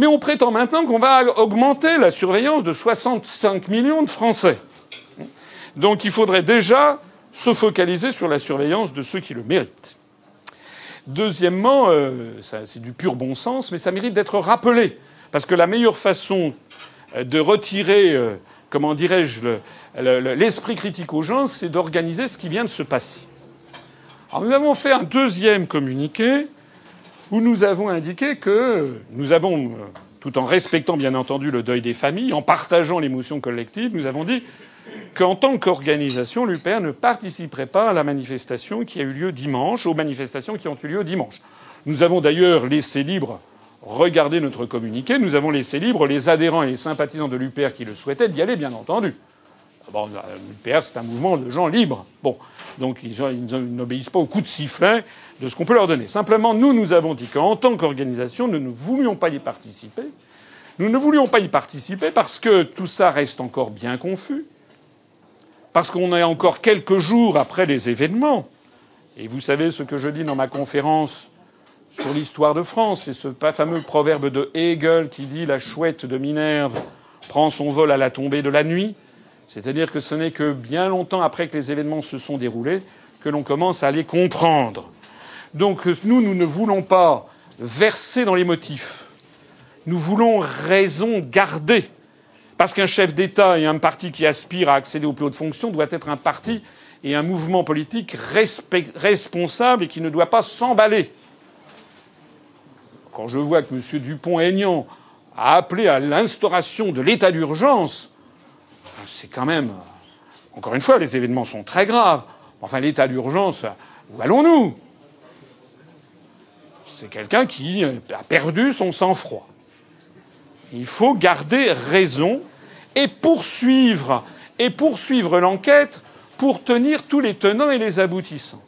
Mais on prétend maintenant qu'on va augmenter la surveillance de 65 millions de Français. Donc il faudrait déjà se focaliser sur la surveillance de ceux qui le méritent. Deuxièmement, euh, c'est du pur bon sens, mais ça mérite d'être rappelé. Parce que la meilleure façon euh, de retirer, euh, comment dirais-je, l'esprit critique aux gens, c'est d'organiser ce qui vient de se passer. Nous avons fait un deuxième communiqué où nous avons indiqué que nous avons, tout en respectant bien entendu le deuil des familles, en partageant l'émotion collective, nous avons dit qu'en tant qu'organisation, l'UPR ne participerait pas à la manifestation qui a eu lieu dimanche, aux manifestations qui ont eu lieu dimanche. Nous avons d'ailleurs laissé libre, regardez notre communiqué, nous avons laissé libre les adhérents et les sympathisants de l'UPR qui le souhaitaient d'y aller, bien entendu. Bon, l'UPR, c'est un mouvement de gens libres. Bon. Donc, ils, n'obéissent pas au coup de sifflet de ce qu'on peut leur donner. Simplement, nous, nous avons dit qu'en tant qu'organisation, nous ne voulions pas y participer. Nous ne voulions pas y participer parce que tout ça reste encore bien confus parce qu'on est encore quelques jours après les événements. Et vous savez ce que je dis dans ma conférence sur l'histoire de France, c'est ce fameux proverbe de Hegel qui dit la chouette de Minerve prend son vol à la tombée de la nuit. C'est-à-dire que ce n'est que bien longtemps après que les événements se sont déroulés que l'on commence à les comprendre. Donc nous, nous ne voulons pas verser dans les motifs. Nous voulons raison garder. Parce qu'un chef d'État et un parti qui aspire à accéder aux plus hautes fonctions doit être un parti et un mouvement politique responsable et qui ne doit pas s'emballer. Quand je vois que M. Dupont-Aignan a appelé à l'instauration de l'état d'urgence, c'est quand même. Encore une fois, les événements sont très graves. Enfin, l'état d'urgence, où allons-nous? C'est quelqu'un qui a perdu son sang-froid. Il faut garder raison et poursuivre l'enquête pour tenir tous les tenants et les aboutissants.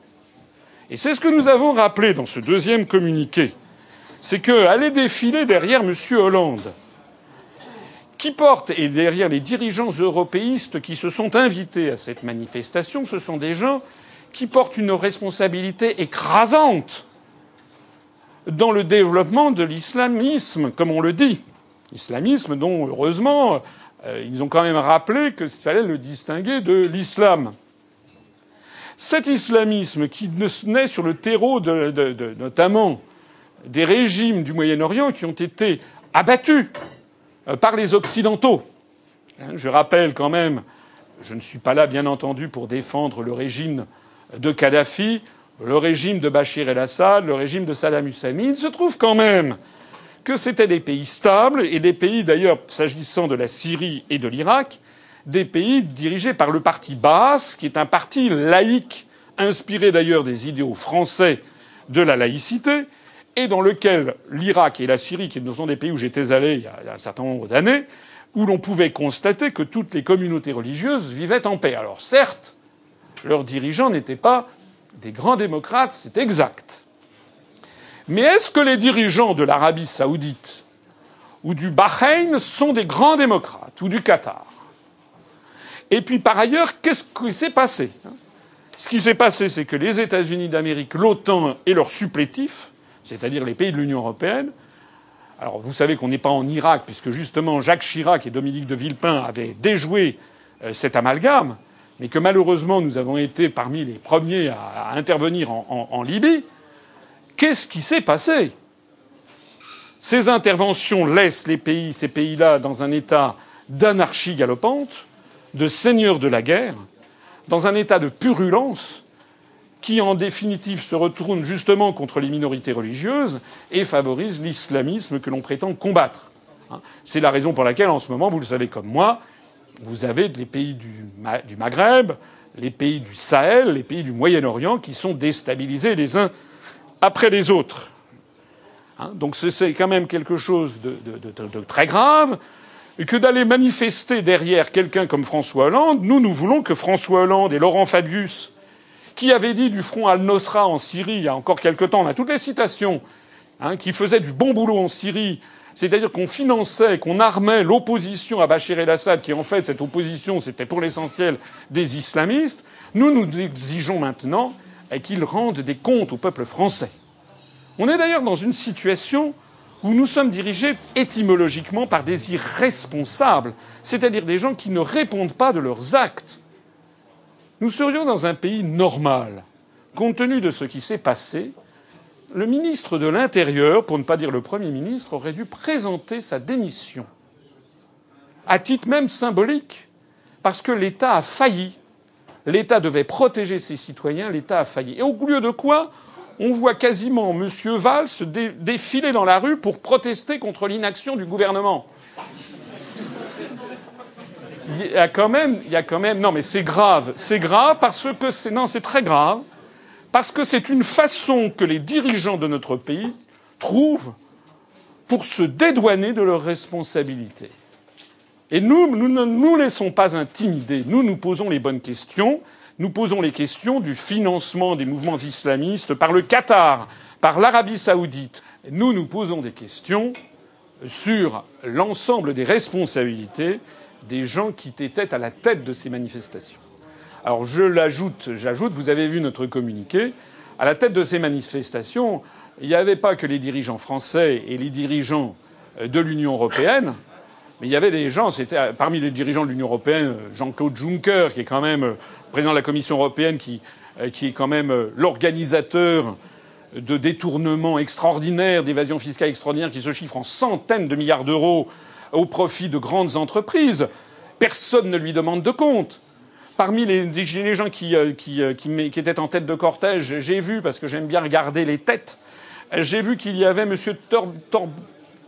Et c'est ce que nous avons rappelé dans ce deuxième communiqué. C'est que aller défiler derrière M. Hollande, qui porte, et derrière les dirigeants européistes qui se sont invités à cette manifestation, ce sont des gens qui portent une responsabilité écrasante dans le développement de l'islamisme, comme on le dit. Islamisme dont, heureusement, euh, ils ont quand même rappelé qu'il fallait le distinguer de l'islam. Cet islamisme qui naît sur le terreau de, notamment des régimes du Moyen-Orient qui ont été abattus par les Occidentaux. Hein, je rappelle quand même, je ne suis pas là bien entendu pour défendre le régime de Kadhafi, le régime de Bachir el-Assad, le régime de Saddam Hussein. il se trouve quand même que c'était des pays stables et des pays d'ailleurs, s'agissant de la Syrie et de l'Irak, des pays dirigés par le parti Baas, qui est un parti laïque, inspiré d'ailleurs des idéaux français de la laïcité, et dans lequel l'Irak et la Syrie, qui sont des pays où j'étais allé il y a un certain nombre d'années, où l'on pouvait constater que toutes les communautés religieuses vivaient en paix. Alors certes, leurs dirigeants n'étaient pas des grands démocrates, c'est exact. Mais est-ce que les dirigeants de l'Arabie saoudite ou du Bahreïn sont des grands démocrates ou du Qatar? Et puis par ailleurs, qu'est-ce qui s'est passé? Ce qui s'est passé, c'est que les États-Unis d'Amérique, l'OTAN et leurs supplétifs, c'est-à-dire les pays de l'Union européenne, alors vous savez qu'on n'est pas en Irak, puisque justement Jacques Chirac et Dominique de Villepin avaient déjoué euh, cet amalgame, mais que malheureusement nous avons été parmi les premiers à, intervenir en Libye, Qu'est-ce qui s'est passé? Ces interventions laissent ces pays-là dans un état d'anarchie galopante, de seigneur de la guerre, dans un état de purulence qui en définitive se retourne justement contre les minorités religieuses et favorise l'islamisme que l'on prétend combattre. Hein. C'est la raison pour laquelle en ce moment, vous le savez comme moi, vous avez les pays du, Maghreb, les pays du Sahel, les pays du Moyen-Orient qui sont déstabilisés les uns après les autres. Hein, donc c'est quand même quelque chose de, très grave. Que d'aller manifester derrière quelqu'un comme François Hollande, nous, nous voulons que François Hollande et Laurent Fabius, qui avaient dit du front al-Nosra en Syrie il y a encore quelque temps, on a toutes les citations, hein, qui faisaient du bon boulot en Syrie, c'est-à-dire qu'on finançait, qu'on armait l'opposition à Bachir el-Assad, qui en fait, cette opposition, c'était pour l'essentiel des islamistes, nous nous exigeons maintenant qu'ils rendent des comptes au peuple français. On est d'ailleurs dans une situation où nous sommes dirigés étymologiquement par des irresponsables, c'est-à-dire des gens qui ne répondent pas de leurs actes. Nous serions dans un pays normal. Compte tenu de ce qui s'est passé, le ministre de l'Intérieur, pour ne pas dire le Premier ministre, aurait dû présenter sa démission, à titre même symbolique, parce que l'État a failli. L'État devait protéger ses citoyens, l'État a failli. Et au lieu de quoi on voit quasiment M. Valls défiler dans la rue pour protester contre l'inaction du gouvernement. Il y a quand même, il y a quand même, non mais c'est grave, c'est grave parce que c'est, non c'est très grave parce que c'est une façon que les dirigeants de notre pays trouvent pour se dédouaner de leurs responsabilités. Et nous, nous ne nous laissons pas intimider. Nous, nous posons les bonnes questions nous posons les questions du financement des mouvements islamistes par le Qatar, par l'Arabie saoudite. Nous nous posons des questions sur l'ensemble des responsabilités des gens qui étaient à la tête de ces manifestations. Alors je l'ajoute, j'ajoute, vous avez vu notre communiqué, à la tête de ces manifestations, il n'y avait pas que les dirigeants français et les dirigeants de l'Union européenne, mais il y avait des gens, c'était parmi les dirigeants de l'Union européenne, Jean-Claude Juncker, qui est quand même président de la Commission européenne, qui, euh, est quand même euh, l'organisateur de détournements extraordinaires, d'évasion fiscale extraordinaire, qui se chiffrent en centaines de milliards d'euros au profit de grandes entreprises. Personne ne lui demande de compte. Parmi les, gens qui, euh, qui, étaient en tête de cortège, j'ai vu, parce que j'aime bien regarder les têtes, j'ai vu qu'il y avait M.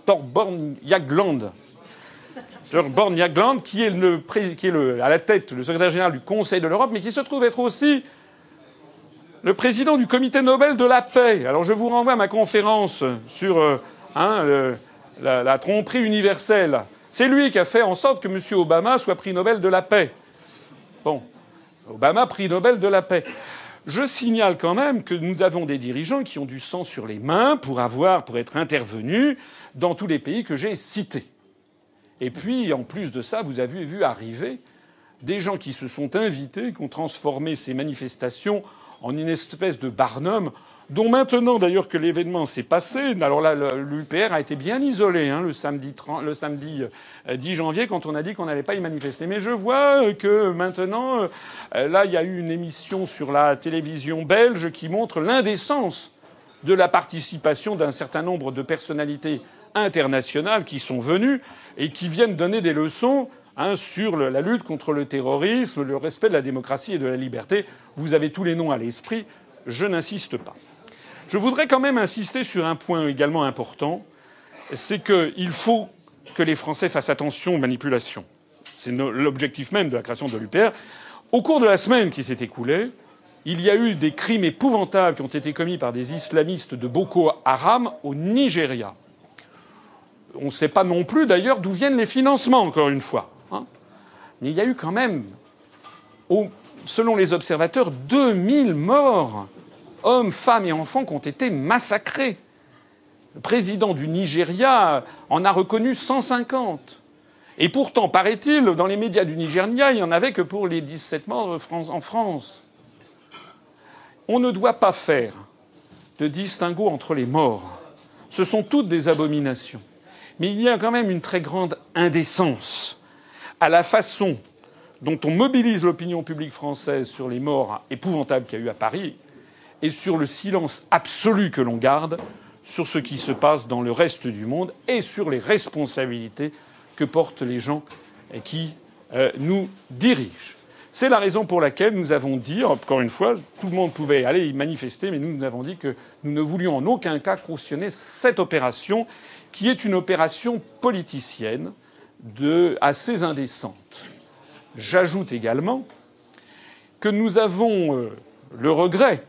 Torborn Jagland, Born Jagland, qui est, le, qui à la tête, le secrétaire général du Conseil de l'Europe, mais qui se trouve être aussi le président du Comité Nobel de la paix. Alors je vous renvoie à ma conférence sur euh, hein, la, tromperie universelle. C'est lui qui a fait en sorte que M. Obama soit prix Nobel de la paix. Bon, Obama prix Nobel de la paix. Je signale quand même que nous avons des dirigeants qui ont du sang sur les mains pour avoir, pour être intervenus dans tous les pays que j'ai cités. Et puis, en plus de ça, vous avez vu arriver des gens qui se sont invités, qui ont transformé ces manifestations en une espèce de barnum, dont maintenant, d'ailleurs, que l'événement s'est passé, alors là, l'UPR a été bien isolé hein, le samedi, 30, le samedi 10 euh, janvier, quand on a dit qu'on n'allait pas y manifester. Mais je vois que maintenant, euh, là, il y a eu une émission sur la télévision belge qui montre l'indécence de la participation d'un certain nombre de personnalités internationales qui sont venues et qui viennent donner des leçons hein, sur la lutte contre le terrorisme, le respect de la démocratie et de la liberté. Vous avez tous les noms à l'esprit. Je n'insiste pas. Je voudrais quand même insister sur un point également important, c'est qu'il faut que les Français fassent attention aux manipulations. C'est l'objectif même de la création de l'UPR. Au cours de la semaine qui s'est écoulée, il y a eu des crimes épouvantables qui ont été commis par des islamistes de Boko Haram au Nigeria. On ne sait pas non plus d'ailleurs d'où viennent les financements, encore une fois. Hein. Mais il y a eu quand même, selon les observateurs, 2000 morts, hommes, femmes et enfants, qui ont été massacrés. Le président du Nigeria en a reconnu 150. Et pourtant, paraît-il, dans les médias du Nigeria, il n'y en avait que pour les 17 morts en France. On ne doit pas faire de distinguo entre les morts. Ce sont toutes des abominations. Mais il y a quand même une très grande indécence à la façon dont on mobilise l'opinion publique française sur les morts épouvantables qu'il y a eu à Paris et sur le silence absolu que l'on garde sur ce qui se passe dans le reste du monde et sur les responsabilités que portent les gens qui euh, nous dirigent. C'est la raison pour laquelle nous avons dit, encore une fois, tout le monde pouvait aller y manifester, mais nous, nous avons dit que nous ne voulions en aucun cas cautionner cette opération qui est une opération politicienne de, assez indécente. J'ajoute également que nous avons euh, le regret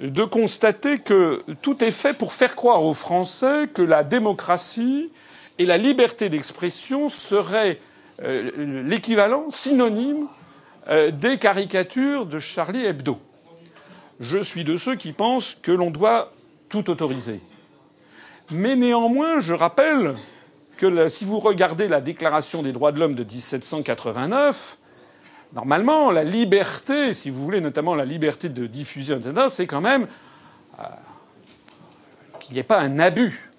de constater que tout est fait pour faire croire aux Français que la démocratie et la liberté d'expression seraient euh, l'équivalent synonyme euh, des caricatures de Charlie Hebdo. Je suis de ceux qui pensent que l'on doit tout autoriser. Mais néanmoins, je rappelle que si vous regardez la Déclaration des droits de l'homme de 1789, normalement, la liberté, si vous voulez, notamment la liberté de diffusion, etc., c'est quand même euh, qu'il n'y ait pas un abus.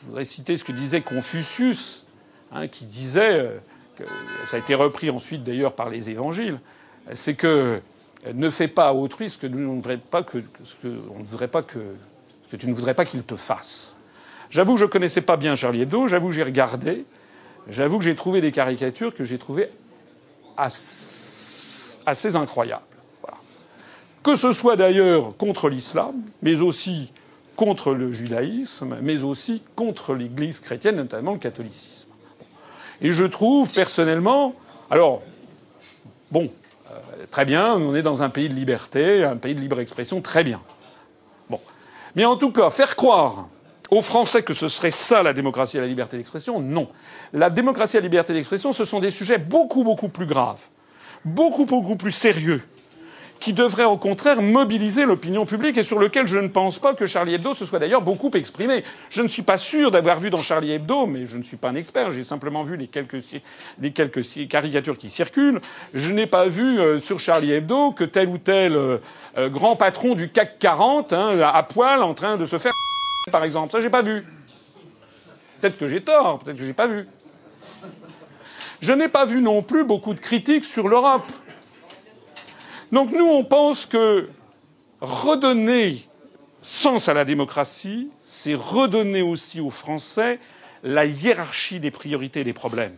Je voudrais citer ce que disait Confucius, hein, qui disait, euh, ça a été repris ensuite d'ailleurs par les évangiles, c'est que ne fais pas à autrui ce que, nous, ne pas ce que, ne tu ne voudrais pas qu'il te fasse. J'avoue que je connaissais pas bien Charlie Hebdo, j'avoue que j'ai regardé, j'avoue que j'ai trouvé des caricatures que j'ai trouvées assez. Voilà. Que ce soit d'ailleurs contre l'islam, mais aussi contre le judaïsme, mais aussi contre l'Église chrétienne, notamment le catholicisme. Et je trouve personnellement, alors, bon, euh, très bien, on est dans un pays de liberté, un pays de libre expression, très bien. Bon. Mais en tout cas, faire croire aux Français que ce serait ça la démocratie et la liberté d'expression, non. La démocratie et la liberté d'expression, ce sont des sujets beaucoup, beaucoup plus graves, beaucoup, beaucoup plus sérieux qui devrait au contraire mobiliser l'opinion publique et sur lequel je ne pense pas que Charlie Hebdo se soit d'ailleurs beaucoup exprimé. Je ne suis pas sûr d'avoir vu dans Charlie Hebdo, mais je ne suis pas un expert, j'ai simplement vu les quelques, les quelques caricatures qui circulent. Je n'ai pas vu euh, sur Charlie Hebdo que tel ou tel euh, euh, grand patron du CAC 40 hein, à poil en train de se faire par exemple. Ça, j'ai pas vu. Peut-être que j'ai tort, peut-être que j'ai pas vu. Je n'ai pas vu non plus beaucoup de critiques sur l'Europe. Donc nous, on pense que redonner sens à la démocratie, c'est redonner aussi aux Français la hiérarchie des priorités et des problèmes.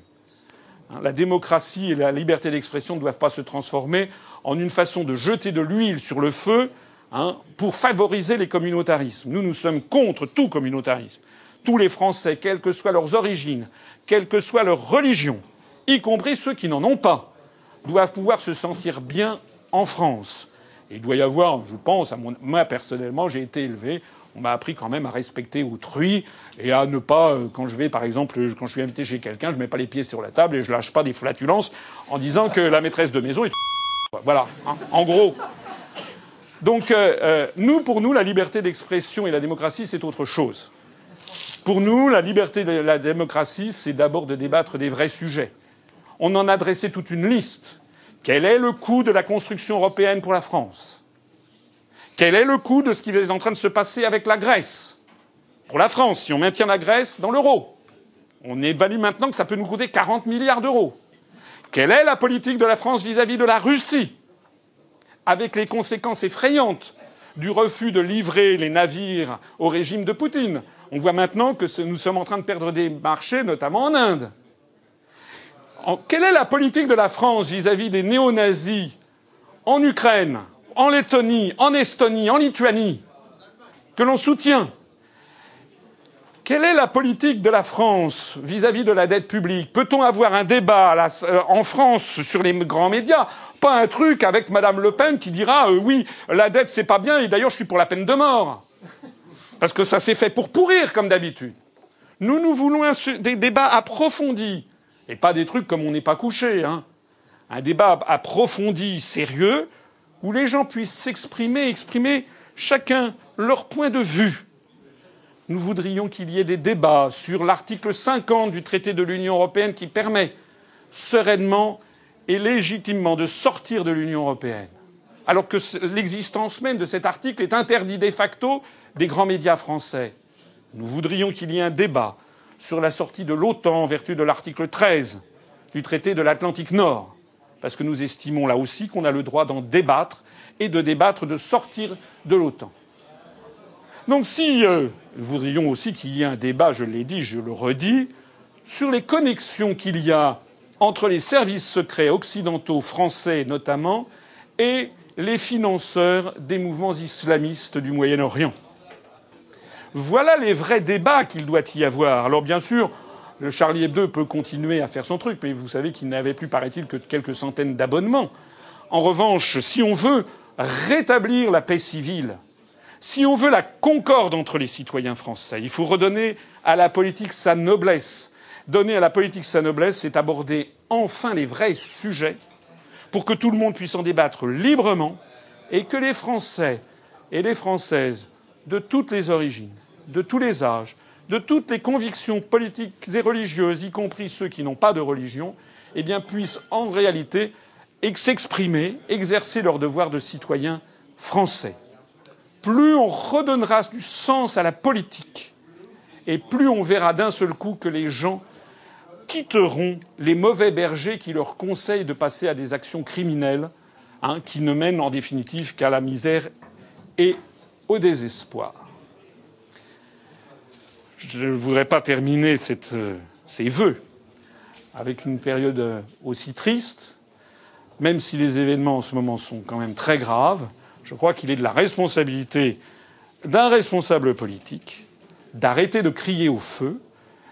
Hein, la démocratie et la liberté d'expression ne doivent pas se transformer en une façon de jeter de l'huile sur le feu hein, pour favoriser les communautarismes. Nous, nous sommes contre tout communautarisme. Tous les Français, quelles que soient leurs origines, quelle que soit leur religion, y compris ceux qui n'en ont pas, doivent pouvoir se sentir bien en France. il doit y avoir, je pense, à moi personnellement, j'ai été élevé, on m'a appris quand même à respecter autrui et à ne pas, euh, quand je vais par exemple, quand je suis invité chez quelqu'un, je mets pas les pieds sur la table et je lâche pas des flatulences en disant que la maîtresse de maison est. Voilà, hein, en gros. Donc, euh, euh, nous, pour nous, la liberté d'expression et la démocratie, c'est autre chose. Pour nous, la liberté de la démocratie, c'est d'abord de débattre des vrais sujets. On en a dressé toute une liste. Quel est le coût de la construction européenne pour la France? Quel est le coût de ce qui est en train de se passer avec la Grèce? Pour la France, si on maintient la Grèce dans l'euro, on évalue maintenant que ça peut nous coûter 40 milliards d'euros. Quelle est la politique de la France vis-à-vis de la Russie? Avec les conséquences effrayantes du refus de livrer les navires au régime de Poutine. On voit maintenant que nous sommes en train de perdre des marchés, notamment en Inde quelle est la politique de la France vis-à-vis des néo-nazis en Ukraine, en Lettonie, en Estonie, en Lituanie, que l'on soutient Quelle est la politique de la France vis-à-vis de la dette publique? Peut-on avoir un débat euh, en France sur les grands médias? Pas un truc avec Madame Le Pen qui dira euh, oui, la dette c'est pas bien et d'ailleurs je suis pour la peine de mort. Parce que ça s'est fait pour pourrir comme d'habitude. Nous, nous voulons des débats approfondis et pas des trucs comme on n'est pas couché. Hein. Un débat approfondi, sérieux, où les gens puissent s'exprimer, exprimer chacun leur point de vue. Nous voudrions qu'il y ait des débats sur l'article 50 du traité de l'Union européenne qui permet sereinement et légitimement de sortir de l'Union européenne, alors que l'existence même de cet article est interdite de facto des grands médias français. Nous voudrions qu'il y ait un débat sur la sortie de l'OTAN en vertu de l'article 13 du traité de l'Atlantique Nord, parce que nous estimons là aussi qu'on a le droit d'en débattre et de débattre de sortir de l'OTAN. Donc si euh, nous voudrions aussi qu'il y ait un débat, je l'ai dit, je le redis, sur les connexions qu'il y a entre les services secrets occidentaux, français notamment, et les financeurs des mouvements islamistes du Moyen-Orient. Voilà les vrais débats qu'il doit y avoir. Alors bien sûr, le Charlie Hebdo peut continuer à faire son truc, mais vous savez qu'il n'avait plus, paraît-il, que quelques centaines d'abonnements. En revanche, si on veut rétablir la paix civile, si on veut la concorde entre les citoyens français, il faut redonner à la politique sa noblesse. Donner à la politique sa noblesse, c'est aborder enfin les vrais sujets pour que tout le monde puisse en débattre librement et que les Français et les Françaises de toutes les origines de tous les âges, de toutes les convictions politiques et religieuses, y compris ceux qui n'ont pas de religion, eh bien, puissent en réalité s'exprimer, exercer leur devoir de citoyens français. Plus on redonnera du sens à la politique et plus on verra d'un seul coup que les gens quitteront les mauvais bergers qui leur conseillent de passer à des actions criminelles, hein, qui ne mènent en définitive qu'à la misère et au désespoir. Je ne voudrais pas terminer euh, ces vœux avec une période euh, aussi triste, même si les événements en ce moment sont quand même très graves. Je crois qu'il est de la responsabilité d'un responsable politique d'arrêter de crier au feu,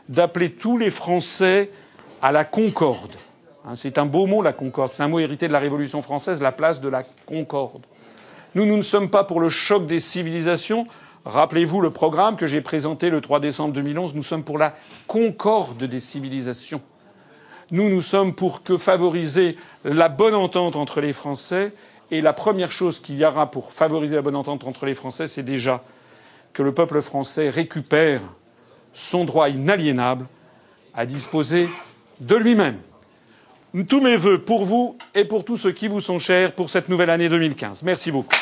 d'appeler tous les Français à la concorde. Hein, c'est un beau mot, la concorde. C'est un mot hérité de la Révolution française, la place de la concorde. Nous, nous ne sommes pas pour le choc des civilisations. Rappelez-vous le programme que j'ai présenté le 3 décembre 2011. Nous sommes pour la concorde des civilisations. Nous, nous sommes pour que favoriser la bonne entente entre les Français. Et la première chose qu'il y aura pour favoriser la bonne entente entre les Français, c'est déjà que le peuple français récupère son droit inaliénable à disposer de lui-même. Tous mes vœux pour vous et pour tous ceux qui vous sont chers pour cette nouvelle année 2015. Merci beaucoup.